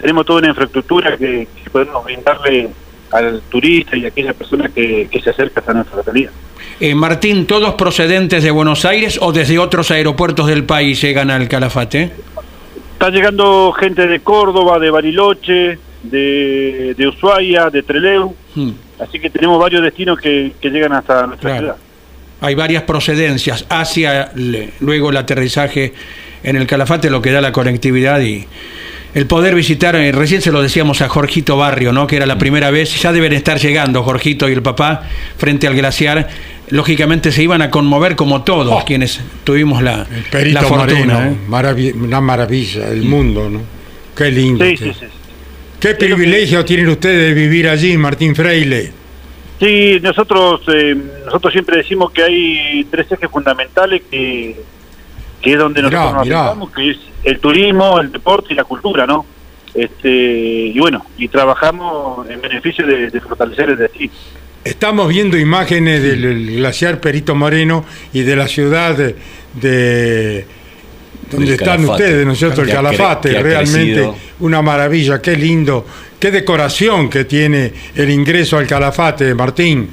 tenemos toda una infraestructura que, que podemos brindarle al turista y a aquella persona que, que se acerca hasta nuestra localidad. Eh, Martín, ¿todos procedentes de Buenos Aires o desde otros aeropuertos del país llegan al Calafate? Está llegando gente de Córdoba, de Bariloche, de, de Ushuaia, de Trelew, Hmm. así que tenemos varios destinos que, que llegan hasta nuestra Claro. ciudad. Hay varias procedencias hacia luego el aterrizaje en el Calafate, lo que da la conectividad y el poder visitar, eh, recién se lo decíamos a Jorgito Barrio, ¿no? que era la primera vez, ya deben estar llegando Jorgito y el papá frente al glaciar, lógicamente se iban a conmover como todos Oh. quienes tuvimos la, El Perito la fortuna. Moreno, ¿eh? una maravilla, el mundo, ¿no? Qué lindo. Sí, qué, sí, sí. qué privilegio tienen ustedes de vivir allí, Martín Freile. Sí, nosotros eh, nosotros siempre decimos que hay tres ejes fundamentales que, que es donde Mirá, nosotros nos mirá. enfocamos, que es el turismo, el deporte y la cultura, ¿no? Este, y bueno, y trabajamos en beneficio de, de fortalecer el destino. Estamos viendo imágenes del glaciar Perito Moreno y de la ciudad de, de- donde están Calafate. ustedes, ¿no es cierto? El Que Calafate, que realmente crecido. una maravilla, qué lindo, qué decoración que tiene el ingreso al Calafate, Martín.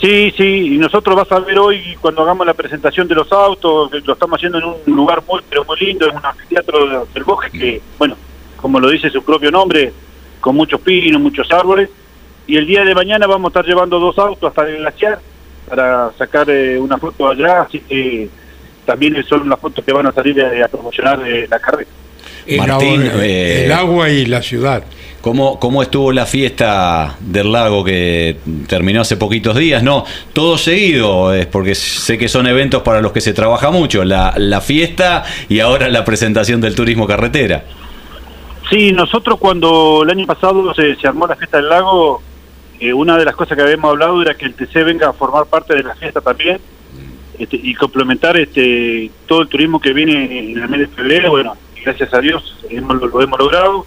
Sí, sí, y nosotros vas a ver hoy cuando hagamos la presentación de los autos, lo estamos haciendo en un lugar muy, pero muy lindo, es un anfiteatro del bosque que, bueno, como lo dice su propio nombre, con muchos pinos, muchos árboles, y el día de mañana vamos a estar llevando dos autos hasta el glaciar para sacar eh, una foto allá, así que también son las fotos que van a salir a, a promocionar eh, la carrera. Eh, Martín, el, eh, el agua y la ciudad. ¿Cómo, ¿Cómo estuvo la fiesta del lago que terminó hace poquitos días? No, todo seguido, es porque sé que son eventos para los que se trabaja mucho, la, la fiesta y ahora la presentación del turismo carretera. Sí, nosotros cuando el año pasado se, se armó la fiesta del lago, eh, una de las cosas que habíamos hablado era que el TC venga a formar parte de la fiesta también este, y complementar este todo el turismo que viene en el mes de febrero. Bueno, y gracias a Dios hemos, lo, lo hemos logrado.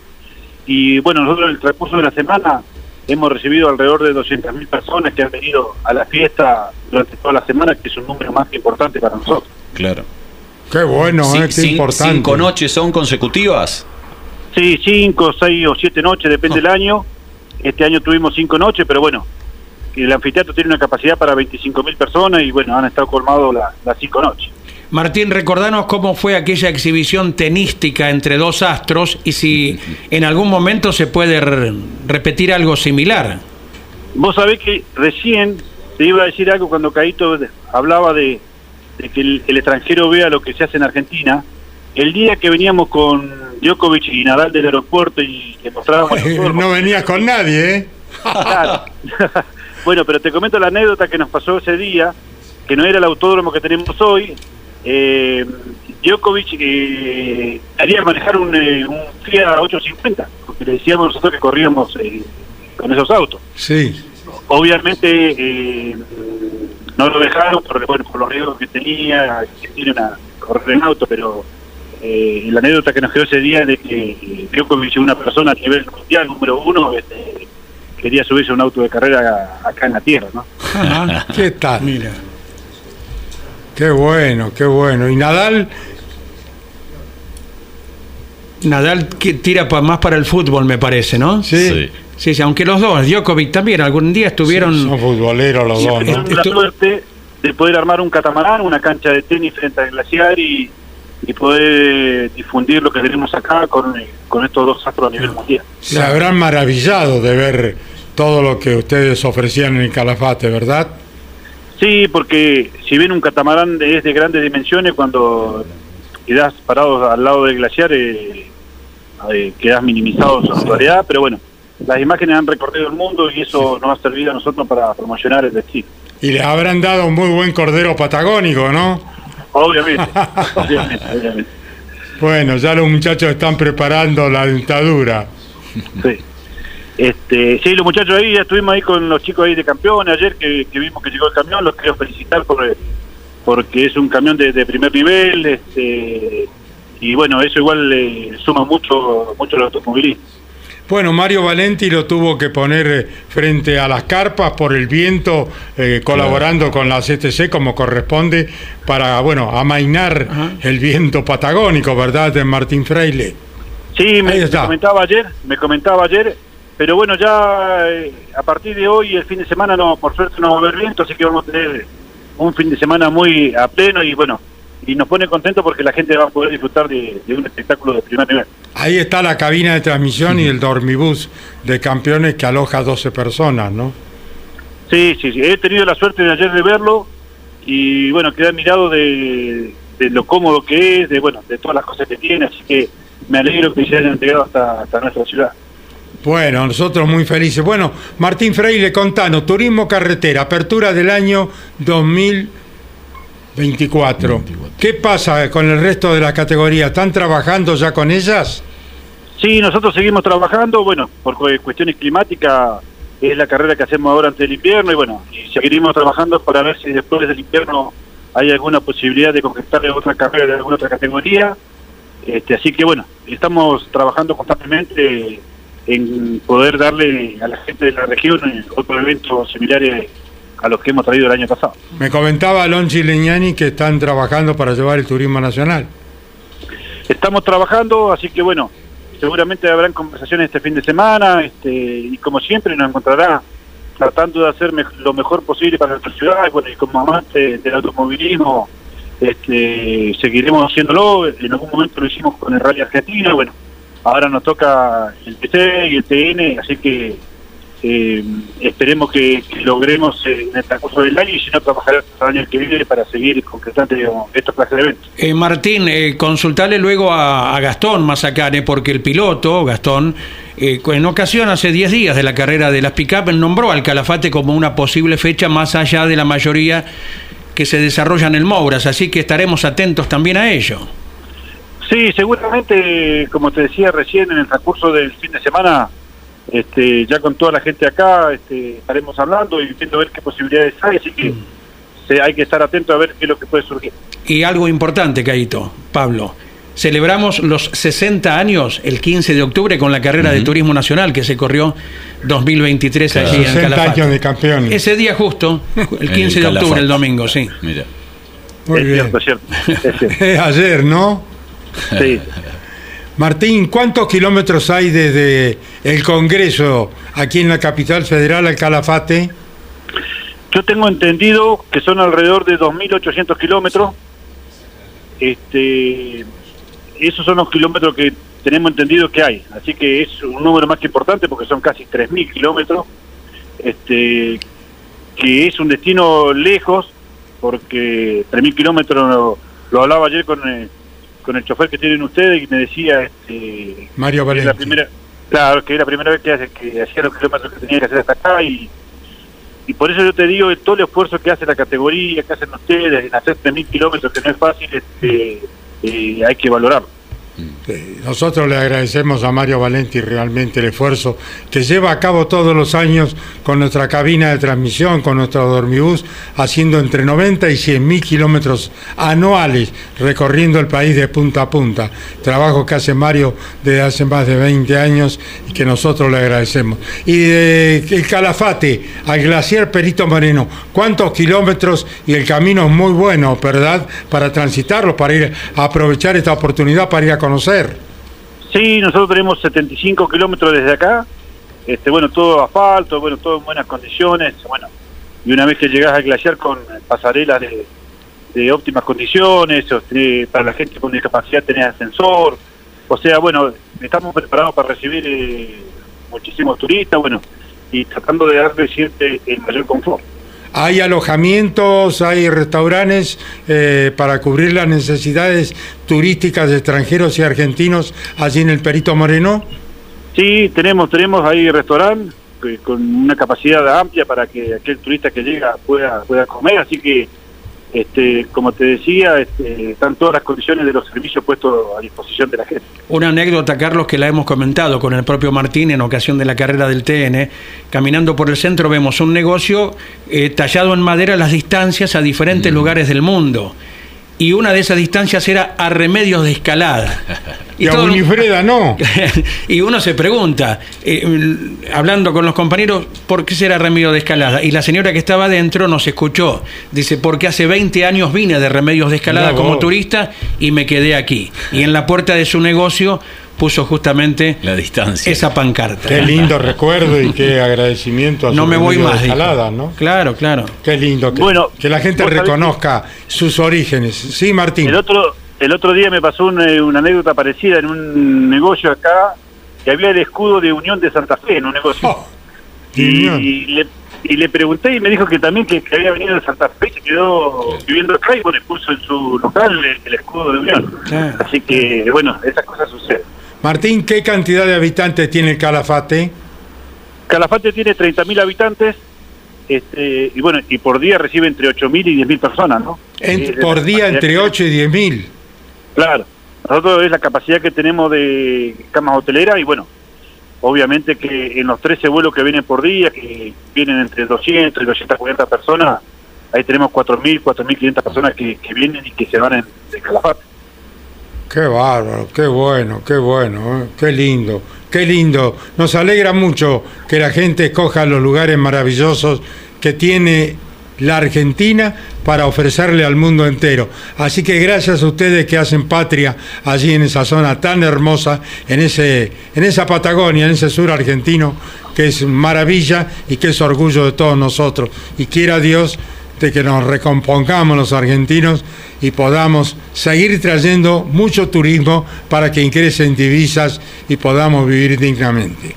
Y bueno, nosotros en el transcurso de la semana hemos recibido alrededor de 200.000 personas que han venido a la fiesta durante toda la semana, que es un número más que importante para nosotros. Claro. Qué bueno, Sí, eh, qué importante. ¿Cinco noches son consecutivas? Sí, cinco, seis o siete noches, depende del año. Este año tuvimos cinco noches, pero bueno, el anfiteatro tiene una capacidad para 25.000 personas y bueno, han estado colmados la- las cinco noches. Martín, recordanos cómo fue aquella exhibición tenística entre dos astros y si en algún momento se puede re- repetir algo similar. Vos sabés que recién te iba a decir algo cuando Caito de- hablaba de, de que el, el extranjero vea lo que se hace en Argentina. El día que veníamos con Djokovic y Nadal del aeropuerto y le mostrábamos... no venías con nadie, ¿eh? Claro. bueno, pero te comento la anécdota que nos pasó ese día, que no era el autódromo que tenemos hoy. Eh, Djokovic eh, quería manejar un, eh, un Fiat 850, porque le decíamos nosotros que corríamos eh, con esos autos. Sí. Obviamente eh, no lo dejaron por, bueno, por los riesgos que tenía, que tiene una correr en auto, pero eh, la anécdota que nos quedó ese día de que Djokovic, una persona a nivel mundial, número uno, este, quería subirse a un auto de carrera acá en la tierra, ¿no? ¿Qué tal? Mira. Qué bueno, qué bueno. Y Nadal, Nadal que tira pa- más para el fútbol, me parece, ¿no? sí, Sí, sí, aunque los dos, Djokovic también, algún día estuvieron... son futboleros los dos, ¿no? La suerte de poder armar un catamarán, una cancha de tenis frente al glaciar y, y poder difundir lo que tenemos acá con, con estos dos astros a nivel mundial. Se habrán maravillado de ver todo lo que ustedes ofrecían en el Calafate, ¿verdad? Sí, porque si bien un catamarán es de grandes dimensiones, cuando quedas parado al lado del glaciar, eh, eh, quedas minimizado su actualidad, pero bueno, las imágenes han recorrido el mundo y eso nos ha servido a nosotros para promocionar el destino. Y les habrán dado un muy buen cordero patagónico, ¿no? Obviamente, obviamente, obviamente. Bueno, ya los muchachos están preparando la dentadura. Sí. Este, sí, los muchachos ahí, ya estuvimos ahí con los chicos ahí de campeones ayer que, que vimos que llegó el camión, los quiero felicitar por, porque es un camión de, de primer nivel, este, y bueno, eso igual le suma mucho, mucho al automovilismo. Bueno, Mario Valenti lo tuvo que poner eh, frente a las carpas por el viento, eh, colaborando con la CTC como corresponde, para, bueno, amainar el viento patagónico, ¿verdad, de Martín Freile? Sí, me, me comentaba ayer, me comentaba ayer, pero bueno, ya eh, a partir de hoy, el fin de semana, no por suerte no va a haber viento, así que vamos a tener un fin de semana muy a pleno y bueno, y nos pone contento porque la gente va a poder disfrutar de, de un espectáculo de primer nivel. Ahí está la cabina de transmisión y el dormibús de campeones que aloja 12 personas, ¿no? Sí, sí, sí. He tenido la suerte de ayer de verlo y bueno, quedé admirado de, de lo cómodo que es, de bueno, de todas las cosas que tiene, así que me alegro que se hayan entregado hasta, hasta nuestra ciudad. Bueno, nosotros muy felices. Bueno, Martín Freire, contanos, Turismo Carretera, apertura del año 2024. ¿Qué pasa con el resto de las categorías? ¿Están trabajando ya con ellas? Sí, nosotros seguimos trabajando, bueno, por cu- cuestiones climáticas es la carrera que hacemos ahora antes del invierno y bueno, y seguiremos trabajando para ver si después del invierno hay alguna posibilidad de concretar otra carrera de alguna otra categoría. Este, así que bueno, estamos trabajando constantemente en poder darle a la gente de la región eh, otros eventos similares a los que hemos traído el año pasado. Me comentaba Alonso Leñani que están trabajando para llevar el turismo nacional. Estamos trabajando, así que bueno, seguramente habrán conversaciones este fin de semana este, y como siempre nos encontrará tratando de hacer mej- lo mejor posible para nuestra ciudad y bueno, y como amantes del automovilismo este, seguiremos haciéndolo, en algún momento lo hicimos con el Rally Argentina, bueno, ahora nos toca el PC y el TN, así que eh, esperemos que, que logremos eh, en el transcurso del año y si no trabajar el año que viene para seguir concretando digamos, estos clases de eventos. Eh, Martín, eh, consultale luego a, a Gastón Mazacane, porque el piloto, Gastón, eh, en ocasión hace 10 días de la carrera de las pick-up, nombró al Calafate como una posible fecha más allá de la mayoría que se desarrolla en el Mouras, así que estaremos atentos también a ello. Sí, seguramente, como te decía recién, en el transcurso del fin de semana, este, ya con toda la gente acá, este, estaremos hablando y viendo a ver qué posibilidades hay, así que se- hay que estar atento a ver qué es lo que puede surgir. Y algo importante, Caito, Pablo. Celebramos los 60 años el 15 de octubre con la carrera de Turismo Nacional que se corrió 2023 allí en 60 Calafate. años de campeones. Ese día justo, el En 15 de octubre, el domingo, sí. Mira. Muy es bien. cierto, es cierto. es cierto. Es ayer, ¿no? Sí. Martín, ¿cuántos kilómetros hay desde el Congreso aquí en la capital federal al Calafate? Yo tengo entendido que son alrededor de 2.800 kilómetros. Este, esos son los kilómetros que tenemos entendido que hay. Así que es un número más que importante porque son casi 3.000 kilómetros. Este, que es un destino lejos porque 3.000 kilómetros lo, lo hablaba ayer con el, con el chofer que tienen ustedes y me decía este, Mario Valenti. la primera, claro, que es la primera vez que, hace, que hacía los kilómetros que tenía que hacer hasta acá y, y por eso yo te digo todo el esfuerzo que hace la categoría, que hacen ustedes en hacer 3.000 kilómetros, que no es fácil, este, eh, hay que valorarlo. Sí, Nosotros le agradecemos a Mario Valenti realmente el esfuerzo que lleva a cabo todos los años con nuestra cabina de transmisión, con nuestro dormibús, haciendo entre 90 y 100 mil kilómetros anuales recorriendo el país de punta a punta. Trabajo que hace Mario desde hace más de 20 años y que nosotros le agradecemos. Y de el Calafate al glaciar Perito Moreno, ¿cuántos kilómetros? Y el camino es muy bueno, ¿verdad? Para transitarlo, para ir a aprovechar esta oportunidad para ir a conocer. Sí, nosotros tenemos 75 kilómetros desde acá, este, bueno, todo asfalto, bueno, todo en buenas condiciones, bueno, y una vez que llegás al glaciar con pasarelas de, óptimas condiciones, este, para la gente con discapacidad tener ascensor, o sea, bueno, estamos preparados para recibir eh, muchísimos turistas, bueno, y tratando de darle siempre el mayor confort. ¿Hay alojamientos, hay restaurantes eh, para cubrir las necesidades turísticas de extranjeros y argentinos allí en el Perito Moreno? Sí, tenemos, tenemos ahí restaurante eh, con una capacidad amplia para que aquel turista que llega pueda, pueda comer, así que este, como te decía, este, están todas las condiciones de los servicios puestos a disposición de la gente. Una anécdota, Carlos, que la hemos comentado con el propio Martín en ocasión de la carrera del TN. Caminando por el centro vemos un negocio eh, tallado en madera las distancias a diferentes mm. lugares del mundo y una de esas distancias era a remedios de escalada. Y, a Winifreda no. y uno se pregunta, eh, hablando con los compañeros, ¿por qué será remedio de escalada? Y la señora que estaba adentro nos escuchó. Dice, porque hace 20 años vine de remedios de escalada como turista y me quedé aquí. Y en la puerta de su negocio puso justamente la distancia. esa pancarta. Qué lindo recuerdo y qué agradecimiento a No me voy más. Escalada, ¿no? Claro, claro. Qué lindo que, bueno, que la gente reconozca sus orígenes. Sí, Martín. El otro, el otro día me pasó eh, una, anécdota parecida en un negocio acá, que había el escudo de Unión de Santa Fe en un negocio. Oh, y, le, y le pregunté y me dijo que también que, había venido de Santa Fe y se quedó viviendo acá y bueno, puso en su local el, escudo de Unión. Así que, bueno, esas cosas suceden. Martín, ¿qué cantidad de habitantes tiene el Calafate? Calafate tiene 30.000 habitantes este, y bueno, y por día recibe entre 8.000 y 10.000 personas, ¿no? por día entre 8 y 10.000. Claro, nosotros es la capacidad que tenemos de camas hoteleras y bueno, obviamente que en los 13 vuelos que vienen por día, que vienen entre 200 y 240 personas, ahí tenemos 4.000, 4.500 personas que, que vienen y que se van en, Calafate. Qué bárbaro, qué bueno, qué bueno, ¿eh? qué lindo, qué lindo. Nos alegra mucho que la gente escoja los lugares maravillosos que tiene la Argentina para ofrecerle al mundo entero. Así que gracias a ustedes que hacen patria allí en esa zona tan hermosa, en, ese, en esa Patagonia, en ese sur argentino, que es maravilla y que es orgullo de todos nosotros. Y quiera Dios de que nos recompongamos los argentinos y podamos seguir trayendo mucho turismo para que ingresen divisas y podamos vivir dignamente.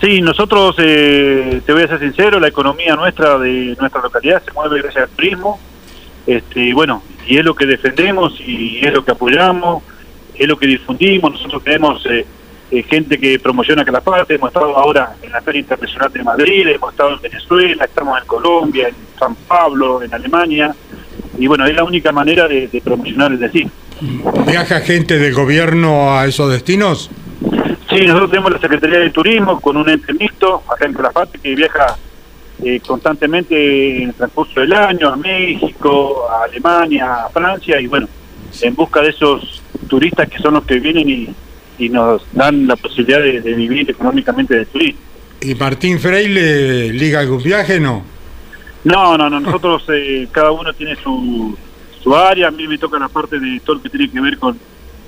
Sí, nosotros, eh, te voy a ser sincero, la economía nuestra de nuestra localidad se mueve gracias al turismo, este, y bueno, y es lo que defendemos y es lo que apoyamos, es lo que difundimos, nosotros tenemos eh, gente que promociona Calafate, hemos estado ahora en la Feria Internacional de Madrid, hemos estado en Venezuela, estamos en Colombia, en San Pablo, en Alemania, y bueno, es la única manera de, promocionar el destino. ¿Viaja gente del gobierno a esos destinos? Sí, nosotros tenemos la Secretaría de Turismo con un ente mixto acá en Calafate que viaja eh, constantemente en el transcurso del año a México, a Alemania, a Francia y bueno, en busca de esos turistas que son los que vienen y y nos dan la posibilidad de, vivir económicamente de turismo. ¿Y Martín Freire liga algún viaje, no? No, no, no, nosotros eh, cada uno tiene su, su área, a mí me toca la parte de todo lo que tiene que ver con,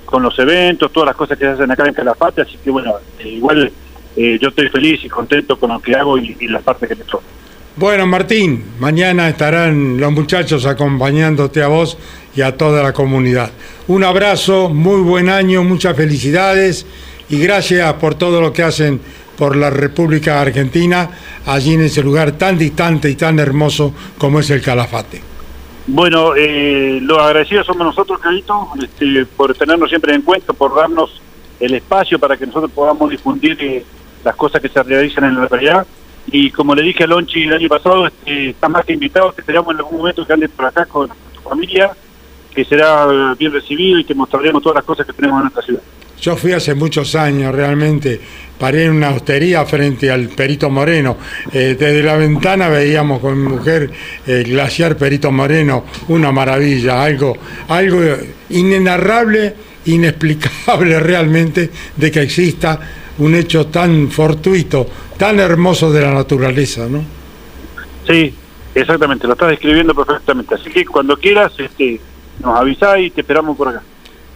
con los eventos, todas las cosas que se hacen acá en Calafate, así que bueno, eh, igual eh, yo estoy feliz y contento con lo que hago y, y la parte que me toca. Bueno, Martín, mañana estarán los muchachos acompañándote a vos y a toda la comunidad. Un abrazo, muy buen año, muchas felicidades y gracias por todo lo que hacen por la República Argentina, allí en ese lugar tan distante y tan hermoso como es el Calafate. Bueno, eh, los agradecidos somos nosotros, Carito, este, por tenernos siempre en cuenta, por darnos el espacio para que nosotros podamos difundir eh, las cosas que se realizan en la realidad y como le dije a Lonchi el año pasado, este, está más que invitado, que esperamos en algún momento que andes por acá con tu familia, que será bien recibido y que mostraremos todas las cosas que tenemos en nuestra ciudad. Yo fui hace muchos años realmente, paré en una hostería frente al Perito Moreno. Eh, desde la ventana veíamos con mi mujer el glaciar Perito Moreno, una maravilla, algo, algo inenarrable, inexplicable realmente de que exista un hecho tan fortuito, tan hermoso de la naturaleza, ¿no? Sí, exactamente, lo estás describiendo perfectamente. Así que cuando quieras, este, nos avisáis y te esperamos por acá.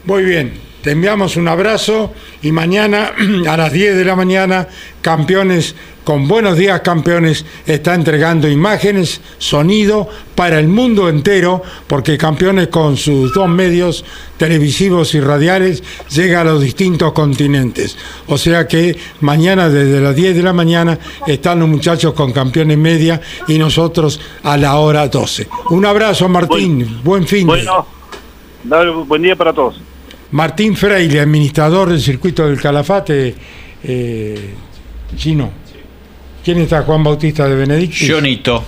Muy bien. Te enviamos un abrazo y mañana a las 10 de la mañana, campeones con Buenos Días Campeones está entregando imágenes, sonido para el mundo entero, porque Campeones con sus dos medios televisivos y radiales llega a los distintos continentes. O sea que mañana desde las 10 de la mañana están los muchachos con Campeones Media y nosotros a la hora 12. Un abrazo Martín, buen, fin. Bueno, buen día para todos. Martín Freire, administrador del circuito del Calafate, eh, Gino. ¿Quién está? Juan Bautista de Benedicto. Jonito.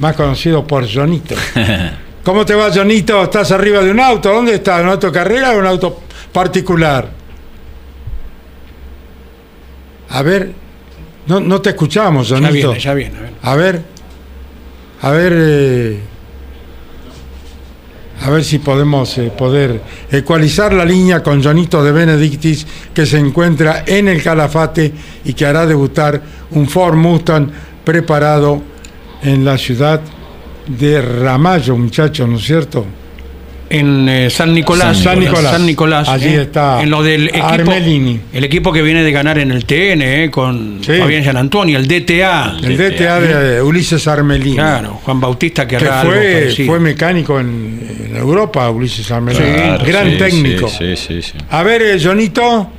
Más conocido por Jonito. ¿Cómo te va, Jonito? ¿Estás arriba de un auto? ¿Dónde estás? ¿Un auto carrera o un auto particular? A ver, no, no te escuchamos, Jonito. Ya viene, ya viene. A ver, a ver, eh, a ver si podemos eh, poder ecualizar la línea con Jonito de Benedictis que se encuentra en el Calafate y que hará debutar un Ford Mustang preparado en la ciudad de Ramallo, muchachos, ¿no es cierto? En eh, San, Nicolás, San Nicolás. San Nicolás. Allí eh, está En lo del equipo, Armelini. El equipo que viene de ganar en el TN, eh, con Sí. Fabián San Antonio, el DTA. El DTA de Ulises Armelini. Claro, Juan Bautista que, fue, mecánico en, en Europa, Ulises Armelini. Claro, Gran sí, técnico. Sí, sí, sí, sí. A ver, eh, Jonito.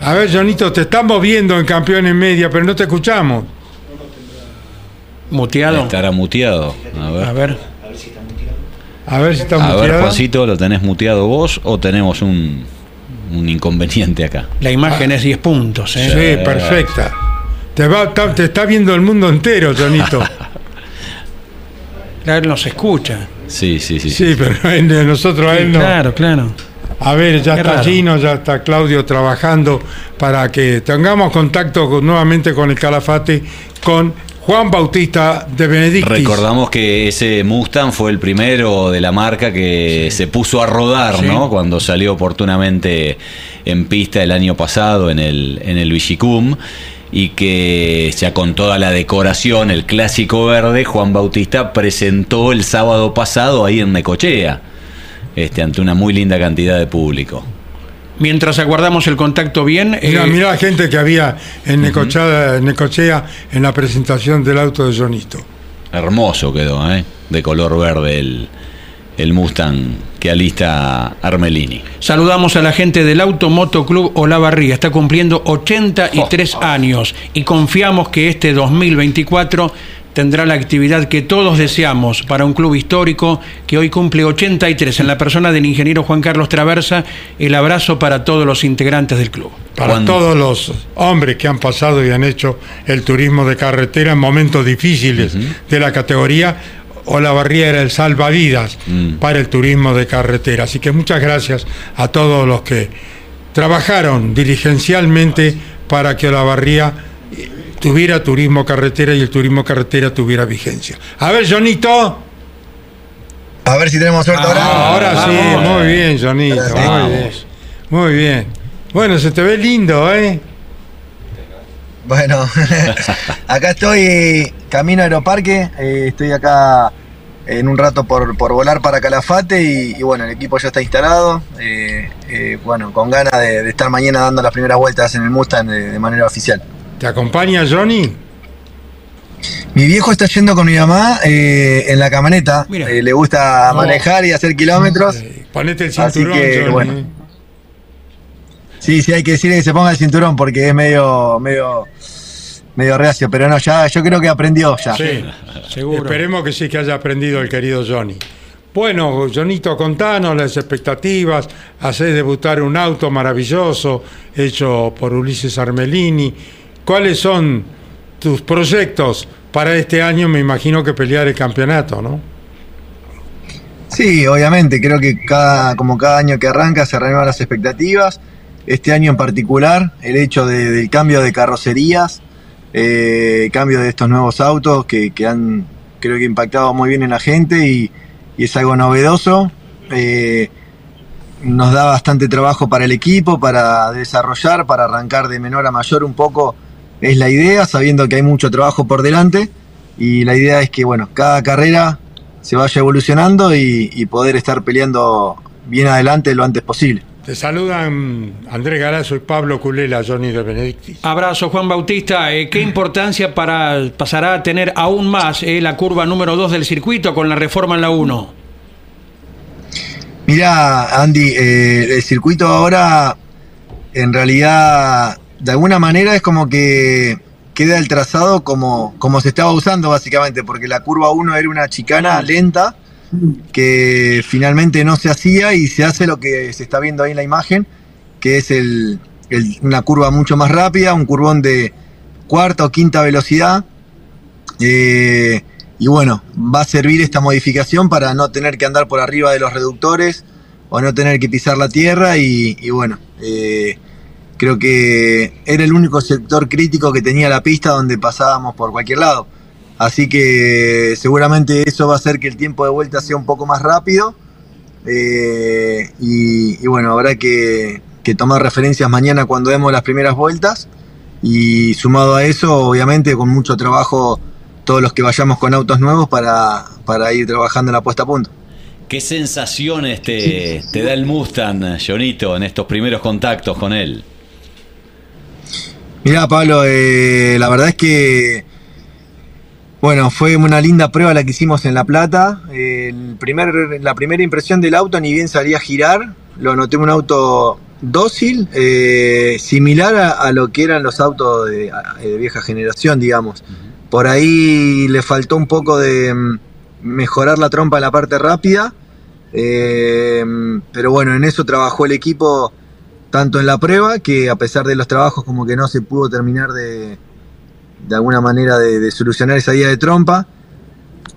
A ver, Jonito, te estamos viendo en Campeones Media, pero no te escuchamos. Muteado. Estará muteado. A A ver. ver. A ver si está A ver, muteado. Juancito, ¿lo tenés muteado vos o tenemos un, un inconveniente acá? La imagen es 10 puntos. ¿eh? Sí, perfecta. Te, va, está- te está viendo el mundo entero, Jonito. Claro, no se escucha. Sí, sí, sí. Sí, pero nosotros a él no. Claro, claro. A ver, ya Qué está raro. Gino, ya está Claudio trabajando para que tengamos contacto con- nuevamente con el Calafate, con Juan Bautista de Benedictis. Recordamos que ese Mustang fue el primero de la marca que se puso a rodar, Sí. ¿no? Cuando salió oportunamente en pista el año pasado en el, en el Vigicum y que ya con toda la decoración, el clásico verde, Juan Bautista presentó el sábado pasado ahí en Necochea, este, ante una muy linda cantidad de público. Mientras aguardamos el contacto bien. Mira, eh, mira la gente que había en Necochea, en Necochea en la presentación del auto de Jonito. Hermoso quedó, ¿eh? De color verde el, el Mustang que alista Armelini. Saludamos a la gente del Automoto Club Olavarría. Está cumpliendo 83 años y confiamos que este 2024 tendrá la actividad que todos deseamos para un club histórico que hoy cumple 83. En la persona del ingeniero Juan Carlos Traversa, el abrazo para todos los integrantes del club. Para todos los hombres que han pasado y han hecho el turismo de carretera en momentos difíciles de la categoría, Olavarría era el salvavidas Mm. para el turismo de carretera. Así que muchas gracias a todos los que trabajaron diligencialmente para que Olavarría eh, tuviera turismo carretera y el turismo carretera tuviera vigencia. A ver, Jonito. A ver si tenemos suerte ahora. Ah, ahora sí, vamos. muy bien, Jonito. Sí. Muy Vamos. bien. Muy bien. Bueno, se te ve lindo, ¿eh? Bueno, acá estoy camino a Aeroparque. eh, estoy acá en un rato por, por volar para Calafate y, y bueno, el equipo ya está instalado. eh, eh, bueno, con ganas de, de estar mañana dando las primeras vueltas en el Mustang de, de manera oficial. ¿Te acompaña Johnny? Mi viejo está yendo con mi mamá eh, en la camioneta. Mira. eh, le gusta manejar y hacer kilómetros. Eh, Ponete el Así cinturón, que, Johnny. bueno. Sí, sí, hay que decirle que se ponga el cinturón porque es medio, medio, medio reacio, pero no, ya, yo creo que aprendió ya. Sí, Seguro. Esperemos que sí que haya aprendido el querido Johnny. Bueno, Johnito, contanos las expectativas. Hacés debutar un auto maravilloso hecho por Ulises Armelini. ¿Cuáles son tus proyectos para este año? Me imagino que pelear el campeonato, ¿no? Sí, obviamente, creo que cada, como cada año que arranca se renuevan las expectativas. Este año en particular, el hecho de- del cambio de carrocerías, eh, cambio de estos nuevos autos que, que han, creo que impactado muy bien en la gente y, y es algo novedoso. Eh, nos da bastante trabajo para el equipo, para desarrollar, para arrancar de menor a mayor un poco, es la idea, sabiendo que hay mucho trabajo por delante. Y la idea es que, bueno, cada carrera se vaya evolucionando y, poder estar peleando bien adelante lo antes posible. Te saludan Andrés Garazo y Pablo Culela, Johnny de Benedicti. Abrazo, Juan Bautista. Eh, ¿Qué importancia para, pasará a tener aún más eh, la curva número 2 del circuito con la reforma en la 1? Mira, Andy, eh, el circuito ahora en realidad de alguna manera es como que queda el trazado como, como se estaba usando básicamente, porque la curva 1 era una chicana lenta que finalmente no se hacía y se hace lo que se está viendo ahí en la imagen, que es el, una curva mucho más rápida, un curvón de cuarta o quinta velocidad. Eh, y bueno, va a servir esta modificación para no tener que andar por arriba de los reductores o no tener que pisar la tierra y, bueno, eh, Creo que era el único sector crítico que tenía la pista donde pasábamos por cualquier lado. Así que seguramente eso va a hacer que el tiempo de vuelta sea un poco más rápido. Eh, y, bueno, habrá que, tomar referencias mañana cuando demos las primeras vueltas. Y sumado a eso, obviamente, con mucho trabajo, todos los que vayamos con autos nuevos para, para ir trabajando en la puesta a punto. ¿Qué sensaciones te, te da el Mustang, Jonito, en estos primeros contactos con él? Mira, Pablo, eh, la verdad es que, bueno, fue una linda prueba la que hicimos en La Plata. El primer, la primera impresión del auto, ni bien salía a girar, lo noté un auto dócil, eh, similar a, lo que eran los autos de, vieja generación, digamos. Por ahí le faltó un poco de mm, mejorar la trompa en la parte rápida, eh, pero bueno, en eso trabajó el equipo tanto en la prueba que a pesar de los trabajos como que no se pudo terminar de, de alguna manera de, solucionar esa idea de trompa.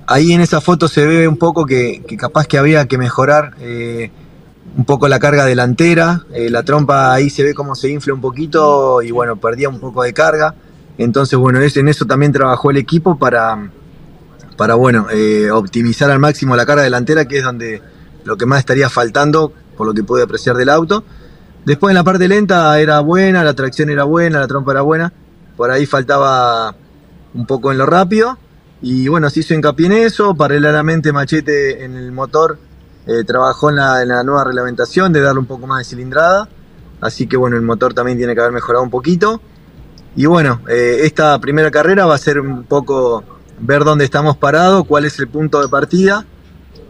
Ahí en esa foto se ve un poco que, capaz que había que mejorar eh, un poco la carga delantera, eh, la trompa ahí se ve como se infla un poquito y bueno, perdía un poco de carga. Entonces bueno, en eso también trabajó el equipo para, para bueno, eh, optimizar al máximo la carga delantera, que es donde lo que más estaría faltando, por lo que pude apreciar del auto. Después en la parte lenta era buena, la tracción era buena, la trompa era buena. Por ahí faltaba un poco en lo rápido. Y bueno, se hizo hincapié en eso. Paralelamente Machete en el motor eh, trabajó en la, nueva reglamentación de darle un poco más de cilindrada. Así que bueno, el motor también tiene que haber mejorado un poquito. Y bueno, eh, esta primera carrera va a ser un poco ver dónde estamos parados, cuál es el punto de partida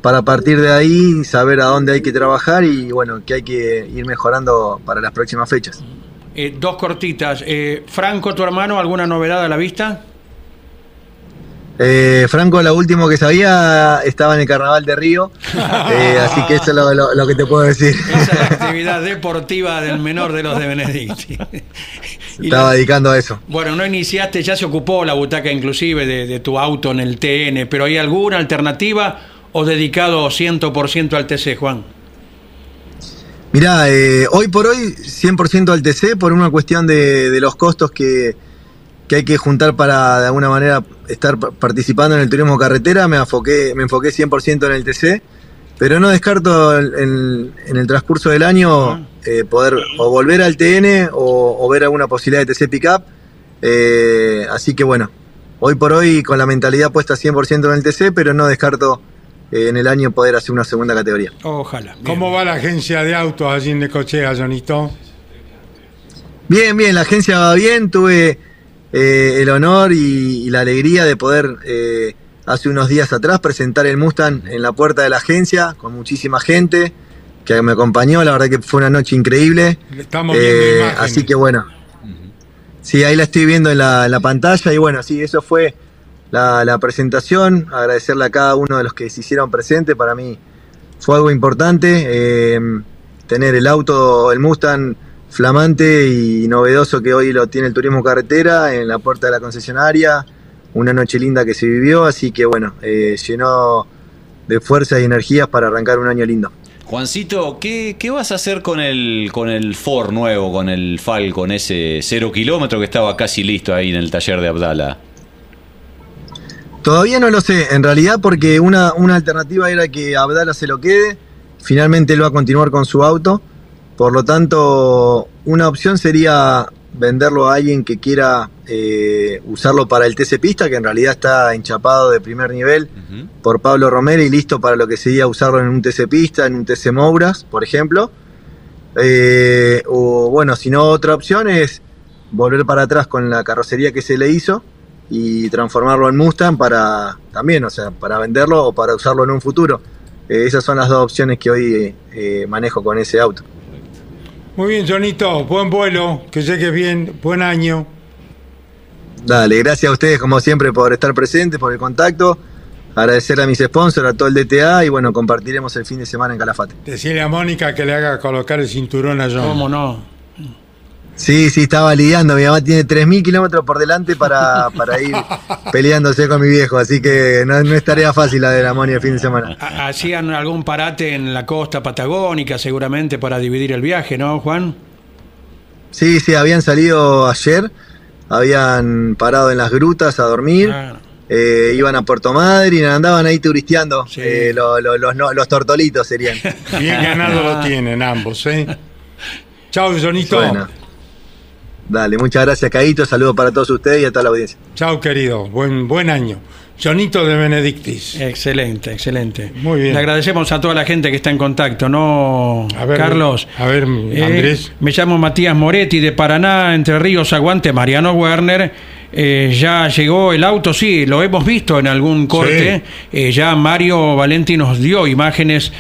para partir de ahí saber a dónde hay que trabajar y bueno, que hay que ir mejorando para las próximas fechas. Eh, dos cortitas. Eh, Franco, tu hermano, ¿alguna novedad a la vista? Eh, Franco, lo último que sabía, estaba en el Carnaval de Río, así que eso es lo, que te puedo decir. Esa es la actividad deportiva del menor de los de Benedicti. estaba dedicando a eso. Bueno, no iniciaste, ya se ocupó la butaca inclusive de, de tu auto en el TN, pero ¿hay alguna alternativa o dedicado 100% al TC, Juan? Mirá, eh, hoy por hoy 100% al TC por una cuestión de, los costos que, hay que juntar para de alguna manera estar participando en el turismo carretera, me enfoqué, me enfoqué 100% en el TC, pero no descarto en, el transcurso del año eh, poder o volver al TN o, ver alguna posibilidad de TC Pickup. Eh, así que bueno, hoy por hoy con la mentalidad puesta 100% en el TC, pero no descarto en el año poder hacer una segunda categoría. Ojalá. ¿Cómo va la agencia de autos allí en Necochea, Jonito? Bien, bien, la agencia va bien. Tuve eh, el honor y, la alegría de poder eh, hace unos días atrás presentar el Mustang en la puerta de la agencia con muchísima gente que me acompañó. La verdad que fue una noche increíble. Estamos viendo Así que bueno. Sí, ahí la estoy viendo en la, en la pantalla y bueno, sí, eso fue la, presentación, agradecerle a cada uno de los que se hicieron presentes, para mí fue algo importante, eh, tener el auto, el Mustang flamante y novedoso que hoy lo tiene el turismo carretera en la puerta de la concesionaria, una noche linda que se vivió, así que bueno, eh, llenó de fuerzas y energías para arrancar un año lindo. Juancito, ¿qué, ¿qué, vas a hacer con el, con el Ford nuevo, con el Falcon, ese cero kilómetro que estaba casi listo ahí en el taller de Abdala? Todavía no lo sé, en realidad porque una, una alternativa era que Abdala se lo quede, finalmente él va a continuar con su auto, por lo tanto una opción sería venderlo a alguien que quiera eh, usarlo para el TC Pista, que en realidad está enchapado de primer nivel por Pablo Romero y listo para lo que sería usarlo en un TC Pista, en un TC Mouras, por ejemplo. Eh, o bueno, si no, otra opción es volver para atrás con la carrocería que se le hizo y transformarlo en Mustang para también, o sea, para venderlo o para usarlo en un futuro. Eh, esas son las dos opciones que hoy eh, manejo con ese auto. Muy bien, Jonito, buen vuelo, que llegue bien, buen año. Dale, gracias a ustedes como siempre por estar presentes, por el contacto. Agradecer a mis sponsors, a todo el DTA y bueno, compartiremos el fin de semana en Calafate. Decirle a Mónica que le haga colocar el cinturón a John. ¿Cómo no? Sí, sí, estaba lidiando. Mi mamá tiene 3.000 kilómetros por delante para, para ir peleándose con mi viejo, así que no, no es tarea fácil la de la Moni el fin de semana. Ha- Hacían algún parate en la costa patagónica seguramente para dividir el viaje, ¿no, Juan? Sí, sí, habían salido ayer, habían parado en las grutas a dormir, Claro. eh, iban a Puerto Madryn, andaban ahí turisteando. Sí. Eh, lo- lo- los, no- los tortolitos serían. Bien ganado lo tienen ambos, ¿eh? Chao, Jonito. Bueno. Dale, muchas gracias, Caíto. Saludos para todos ustedes y a toda la audiencia. Chao, querido. Buen, buen año. Jonito de Benedictis. Excelente, excelente. Muy bien. Le agradecemos a toda la gente que está en contacto, ¿no, A ver, Carlos? a ver, Eh, Andrés. me llamo Matías Moretti de Paraná, Entre Ríos, Aguante, Mariano Werner. Eh, ya llegó el auto, sí, lo hemos visto en algún corte. Eh, ya Mario Valenti nos dio imágenes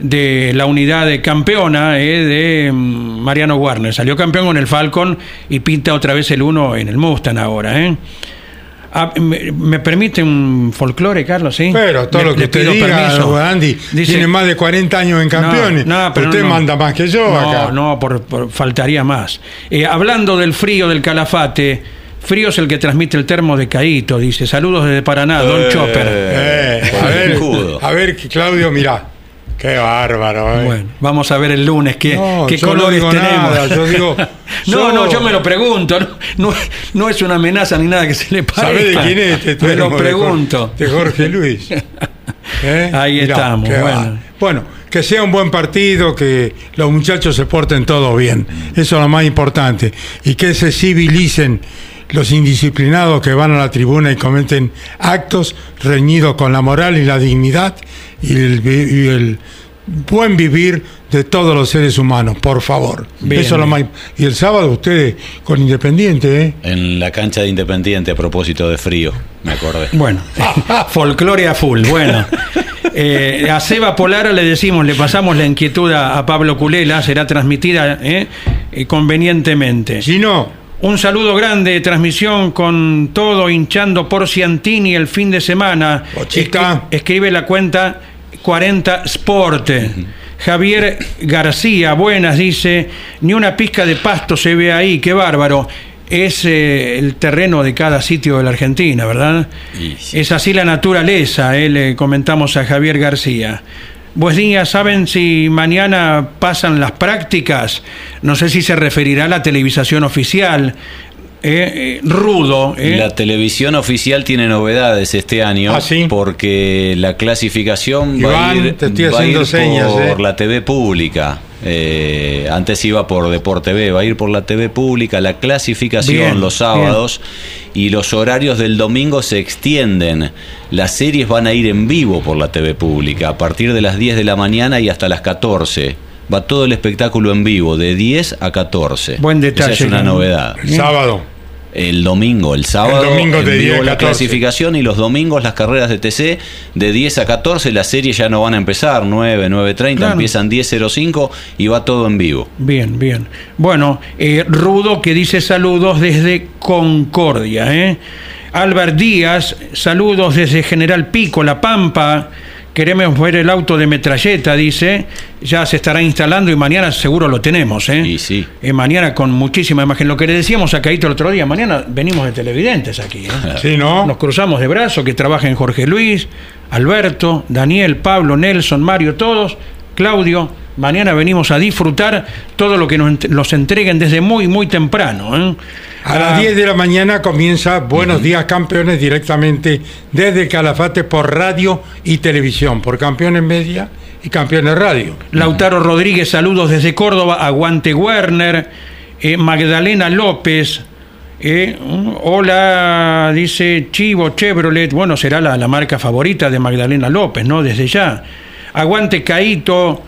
de la unidad de campeona eh, de mm, Mariano Werner. Salió campeón con el Falcon y pinta otra vez el 1 en el Mustang ahora. Ah, me, me permite un folclore, Carlos? ¿sí? Pero todo Le- lo que usted diga, permiso. Andy, Dice- tiene más de 40 años en campeones. No, no, pero usted no, manda más que yo no, acá. No, por, por- faltaría más. Hablando del frío del calafate, frío es el que transmite el termo de Caíto, dice. Saludos desde Paraná, Don Eh. Chopper. Eh, a ver, escudo. a ver, Claudio, mirá. Qué bárbaro, ¿eh? Bueno, vamos a ver el lunes qué, No, qué no colores digo tenemos. nada, yo digo, no, no, yo me lo pregunto. No, no, no es una amenaza ni nada que se le parezca. ¿Sabés de quién es este Me lo termo pregunto. De Jorge Luis. ¿Eh? Ahí estamos, qué bueno. Bueno, que sea un buen partido, que los muchachos se porten todo bien. Eso es lo más importante. Y que se civilicen los indisciplinados que van a la tribuna y cometen actos reñidos con la moral y la dignidad y el, vi- y el buen vivir de todos los seres humanos, por favor. Bien, Eso es lo más. Y el sábado ustedes con Independiente, ¿eh? En la cancha de Independiente a propósito de frío, me acordé. Bueno, folclore a full. Bueno, Eh, a Seba Polara le decimos, le pasamos la inquietud a, a Pablo Culela, será transmitida eh, eh, convenientemente. Si no, Un saludo grande, transmisión con todo hinchando por Ciantini el fin de semana. Escri- escribe la cuenta 40 Sport. Javier García, buenas, dice, ni una pizca de pasto se ve ahí, qué bárbaro. Es eh, el terreno de cada sitio de la Argentina, ¿verdad? Sí. Es así la naturaleza, eh, le comentamos a Javier García. Buen día, ¿saben si mañana pasan las prácticas? No sé si se referirá a la televisación oficial. Eh, eh, rudo. eh. La televisión oficial tiene novedades este año ¿Ah, sí? porque la clasificación va a ir, te estoy va a haciendo ir señas, por eh. la TV pública. Eh, antes iba por Deporte B, va a ir por la TV pública, la clasificación Bien, los sábados y los horarios del domingo se extienden. Las series van a ir en vivo por la TV pública a partir de las 10 de la mañana y hasta las 14. Va todo el espectáculo en vivo, de 10 a 14. Buen detalle, Esa es una ¿no? novedad. sábado. El domingo, el sábado, El domingo en vivo 10 a la 14. clasificación y los domingos las carreras de TC de 10 a 14. Las series ya no van a empezar, 9, 9.30, Claro. empiezan 10.05 y va todo en vivo. Bien, bien. Bueno, eh, Rudo que dice saludos desde Concordia. ¿eh? Albert Díaz, saludos desde General Pico, La Pampa. Queremos ver el auto de metralleta, dice. Ya se estará instalando y mañana seguro lo tenemos. ¿eh? Y sí. Eh, mañana con muchísima imagen. Lo que le decíamos a Caíto el otro día, mañana venimos de televidentes aquí. ¿eh? Sí, ¿no? Nos cruzamos de brazos, que trabajen Jorge Luis, Alberto, Daniel, Pablo, Nelson, Mario, todos, Claudio. Mañana venimos a disfrutar todo lo que nos, nos entreguen desde muy, muy temprano. ¿eh? A Ah, las 10 de la mañana comienza Buenos Días Campeones directamente desde Calafate por radio y televisión, por Campeones Media y Campeones Radio. Lautaro Rodríguez, saludos desde Córdoba, aguante Werner. Eh, Magdalena López. eh, hola, dice Chivo Chevrolet. Bueno, será la, la marca favorita de Magdalena López, ¿no? Desde ya. Aguante Caito.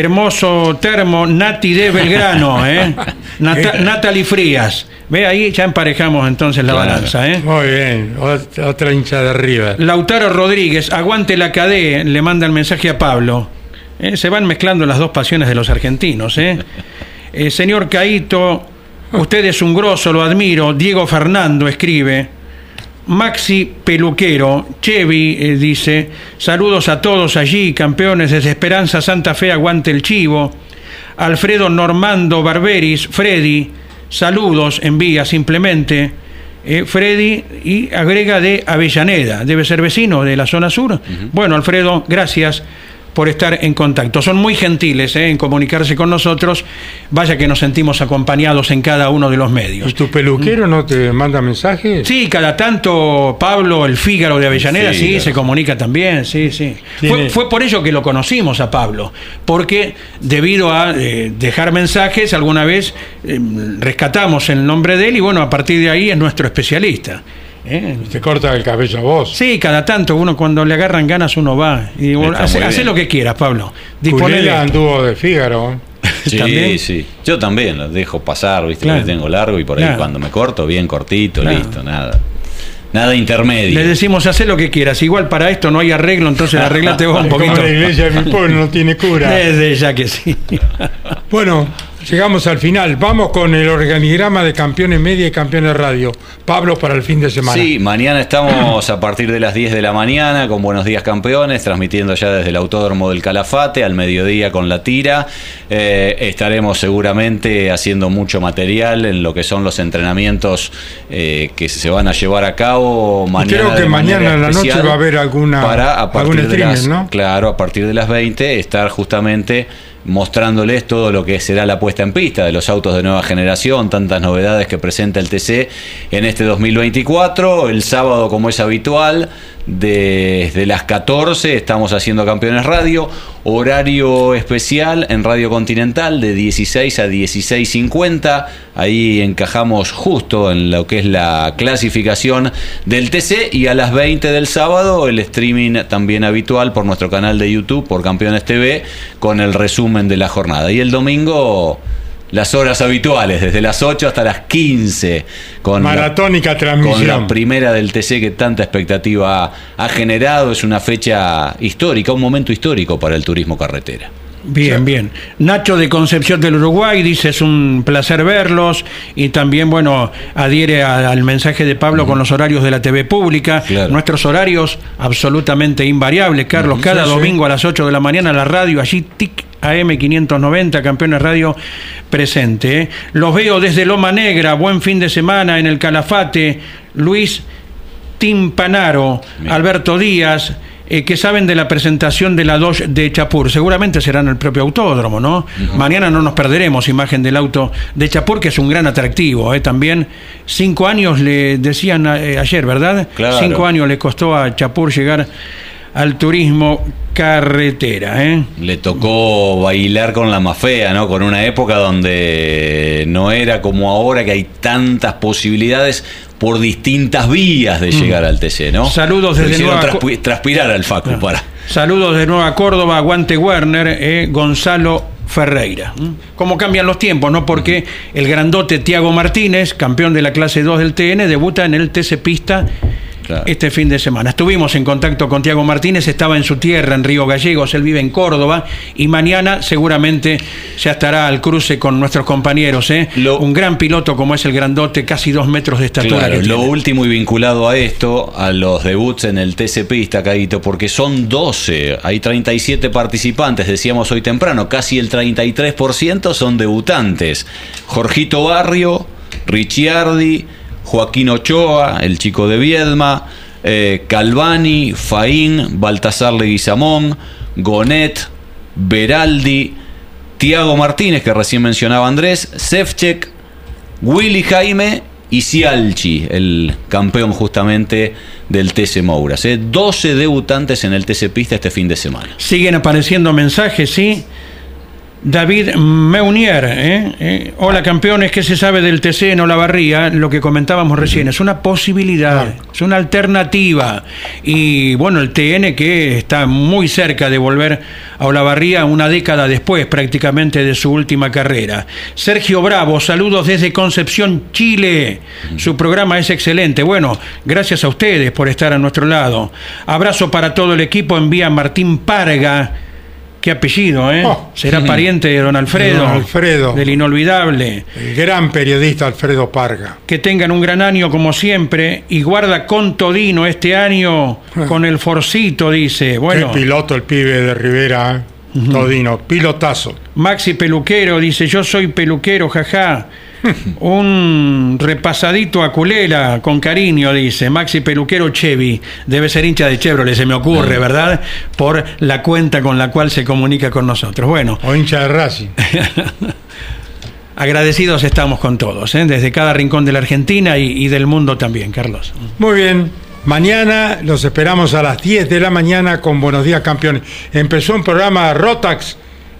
Hermoso termo, Nati de Belgrano, ¿eh? Nata- Natalie Frías. Ve ahí, ya emparejamos entonces la Claro. balanza, ¿eh? Muy bien, ot- otra hincha de River. Lautaro Rodríguez, aguante la cadena, le manda el mensaje a Pablo. Eh, se van mezclando las dos pasiones de los argentinos. ¿eh? Eh, señor Caito, usted es un grosso, lo admiro. Diego Fernando escribe. Maxi Peluquero, Chevy eh, dice, saludos a todos allí, campeones desde Esperanza Santa Fe, aguante el chivo. Alfredo Normando Barberis, Freddy, saludos, envía simplemente. Eh, Freddy y agrega de Avellaneda, debe ser vecino de la zona sur. Bueno, Alfredo, gracias por estar en contacto. Son muy gentiles eh, en comunicarse con nosotros. Vaya que nos sentimos acompañados en cada uno de los medios. ¿Y tu peluquero no te manda mensajes? Sí, cada tanto Pablo, el Fígaro de Avellaneda, sí, se comunica también, sí, sí. Fue, por ello que lo conocimos a Pablo, porque debido a eh, dejar mensajes, alguna vez eh, rescatamos el nombre de él y bueno, a partir de ahí es nuestro especialista. ¿Eh? Te corta el cabello a vos. Sí, cada tanto uno cuando le agarran ganas uno va y bueno, hace, hace lo que quieras, Pablo. Anduvo de Fígaro. Sí, ¿También? sí. Yo también los dejo pasar, ¿viste? Claro. Porque tengo largo y por ahí Claro. cuando me corto, bien cortito, Claro. listo, nada. Nada intermedio. Le decimos, haz lo que quieras. Igual para esto no hay arreglo, entonces arreglate vos un Como poquito. la iglesia de mi pueblo no tiene cura. Desde ya que sí. Bueno, llegamos al final. Vamos con el organigrama de campeones media y campeones radio. Pablo para el fin de semana. Sí, mañana estamos a partir de las 10 de la mañana con Buenos Días Campeones, transmitiendo ya desde el Autódromo del Calafate, al mediodía con la tira. Eh, estaremos seguramente haciendo mucho material en lo que son los entrenamientos eh, que se van a llevar a cabo mañana. creo que mañana en la noche va a haber alguna- para a algún partir de streaming, las, ¿no? Claro, a partir de las 20 estar justamente mostrándoles todo lo que será la puesta en pista de los autos de nueva generación, tantas novedades que presenta el TC en este 2024. El sábado, como es habitual, desde las 14 estamos haciendo Campeones Radio, horario especial en Radio Continental de 16 a 16.50. Ahí encajamos justo en lo que es la clasificación del TC y a las 20 del sábado el streaming también habitual por nuestro canal de YouTube, por Campeones TV, con el resumen de la jornada. Y el domingo las horas habituales, desde las 8 hasta las 15, con la- Maratónica con transmisión. la primera del TC que tanta expectativa ha generado. Es una fecha histórica, un momento histórico para el turismo carretera. Bien, bien. Nacho de Concepción del Uruguay dice es un placer verlos y también, bueno, adhiere a- al mensaje de Pablo con los horarios de la TV pública. Claro. Nuestros horarios absolutamente invariables, Carlos. Cada Sí, sí. domingo a las 8 de la mañana la radio, allí TIC AM 590, Campeones Radio presente. ¿eh? Los veo desde Loma Negra, buen fin de semana en el Calafate. Luis Timpanaro, Bien. Alberto Díaz, eh, que saben de la presentación de la Dodge de Chapur. Seguramente será en el propio autódromo, ¿no? Mañana no nos perderemos imagen del auto de Chapur, que es un gran atractivo. ¿eh? También cinco años le decían eh, ayer, ¿verdad? Claro. Cinco años le costó a Chapur llegar al turismo carretera. ¿eh? Le tocó bailar con la más fea, ¿no? Con una época donde no era como ahora que hay tantas posibilidades por distintas vías de llegar al TC, ¿no? Mm. Saludos desde Nueva traspi- transpirar al Facu para. Saludos de Nueva Córdoba, Aguante Werner, eh, Gonzalo Ferreira. ¿Mm? ¿Cómo cambian los tiempos? no Porque el grandote Tiago Martínez, campeón de la clase 2 del TN, debuta en el TC Pista Claro. este fin de semana. Estuvimos en contacto con Tiago Martínez, estaba en su tierra, en Río Gallegos, él vive en Córdoba y mañana seguramente ya estará al cruce con nuestros compañeros. ¿eh? Lo- Un gran piloto como es el grandote, casi dos metros de estatura. Claro, lo tiene. último y vinculado a esto, a los debuts en el TC Pista, Caíto, porque son 12, hay 37 participantes, decíamos hoy temprano, casi el 33% son debutantes. Jorgito Barrio, Ricciardi, Joaquín Ochoa, el chico de Viedma, eh, Calvani, Faín, Baltasar Leguizamón, Gonet, Beraldi, Tiago Martínez, que recién mencionaba Andrés, Sefchek, Willy Jaime y Cialchi, el campeón justamente del TC Mouras. ¿eh? 12 debutantes en el TC Pista este fin de semana. Siguen apareciendo mensajes, sí. David Meunier. ¿eh? ¿Eh? Hola campeones, ¿qué se sabe del TC en Olavarría? Lo que comentábamos recién, es una posibilidad, es una alternativa. Y bueno, el TN que está muy cerca de volver a Olavarría una década después prácticamente de su última carrera. Sergio Bravo, saludos desde Concepción, Chile. Su programa es excelente. Bueno, gracias a ustedes por estar a nuestro lado. Abrazo para todo el equipo, envía Martín Parga Qué apellido, ¿eh? Oh, Será sí. pariente de don Alfredo. Don Alfredo. Del inolvidable. El gran periodista Alfredo Parga. Que tengan un gran año como siempre. Y guarda con Todino este año con el Forcito, dice. Bueno, Qué piloto el pibe de Rivera, ¿eh? Todino, pilotazo. Maxi Peluquero dice: Yo soy peluquero, jaja. Un repasadito a Culela con cariño, dice Maxi Peluquero Chevy. Debe ser hincha de Chevrolet, se me ocurre, ¿verdad? Por la cuenta con la cual se comunica con nosotros. Bueno, O hincha de Racing. agradecidos estamos con todos, ¿eh? desde cada rincón de la Argentina y, y del mundo también, Carlos. Muy bien. Mañana los esperamos a las 10 de la mañana con Buenos Días Campeones. Empezó un programa Rotax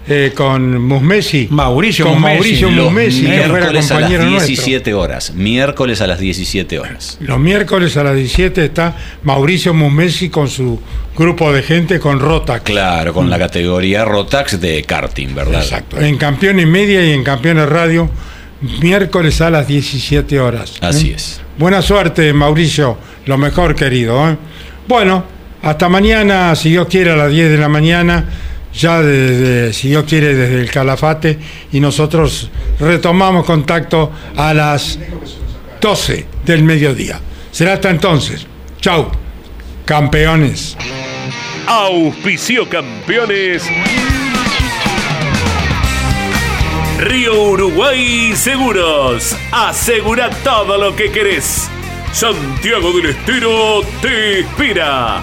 eh, con Musmesi. Mauricio con Musmesi. Mauricio Musmesi, que fuera miércoles a las compañero nuestro. 17 horas. Miércoles a las 17 horas. Los miércoles a las 17 está Mauricio Musmesi con su grupo de gente con Rotax. Claro, con la categoría Rotax de karting, ¿verdad? Exacto. En Campeones Media y en Campeones Radio, miércoles a las 17 horas. Así ¿Eh? es. Buena suerte, Mauricio. Lo mejor, querido. ¿eh? Bueno, hasta mañana, si Dios quiere, a las 10 de la mañana. Ya, desde, si Dios quiere, desde el Calafate. Y nosotros retomamos contacto a las 12 del mediodía. Será hasta entonces. Chau. Campeones. Auspicio campeones. Río Uruguay Seguros. Asegura todo lo que querés. Santiago del Estero te espera.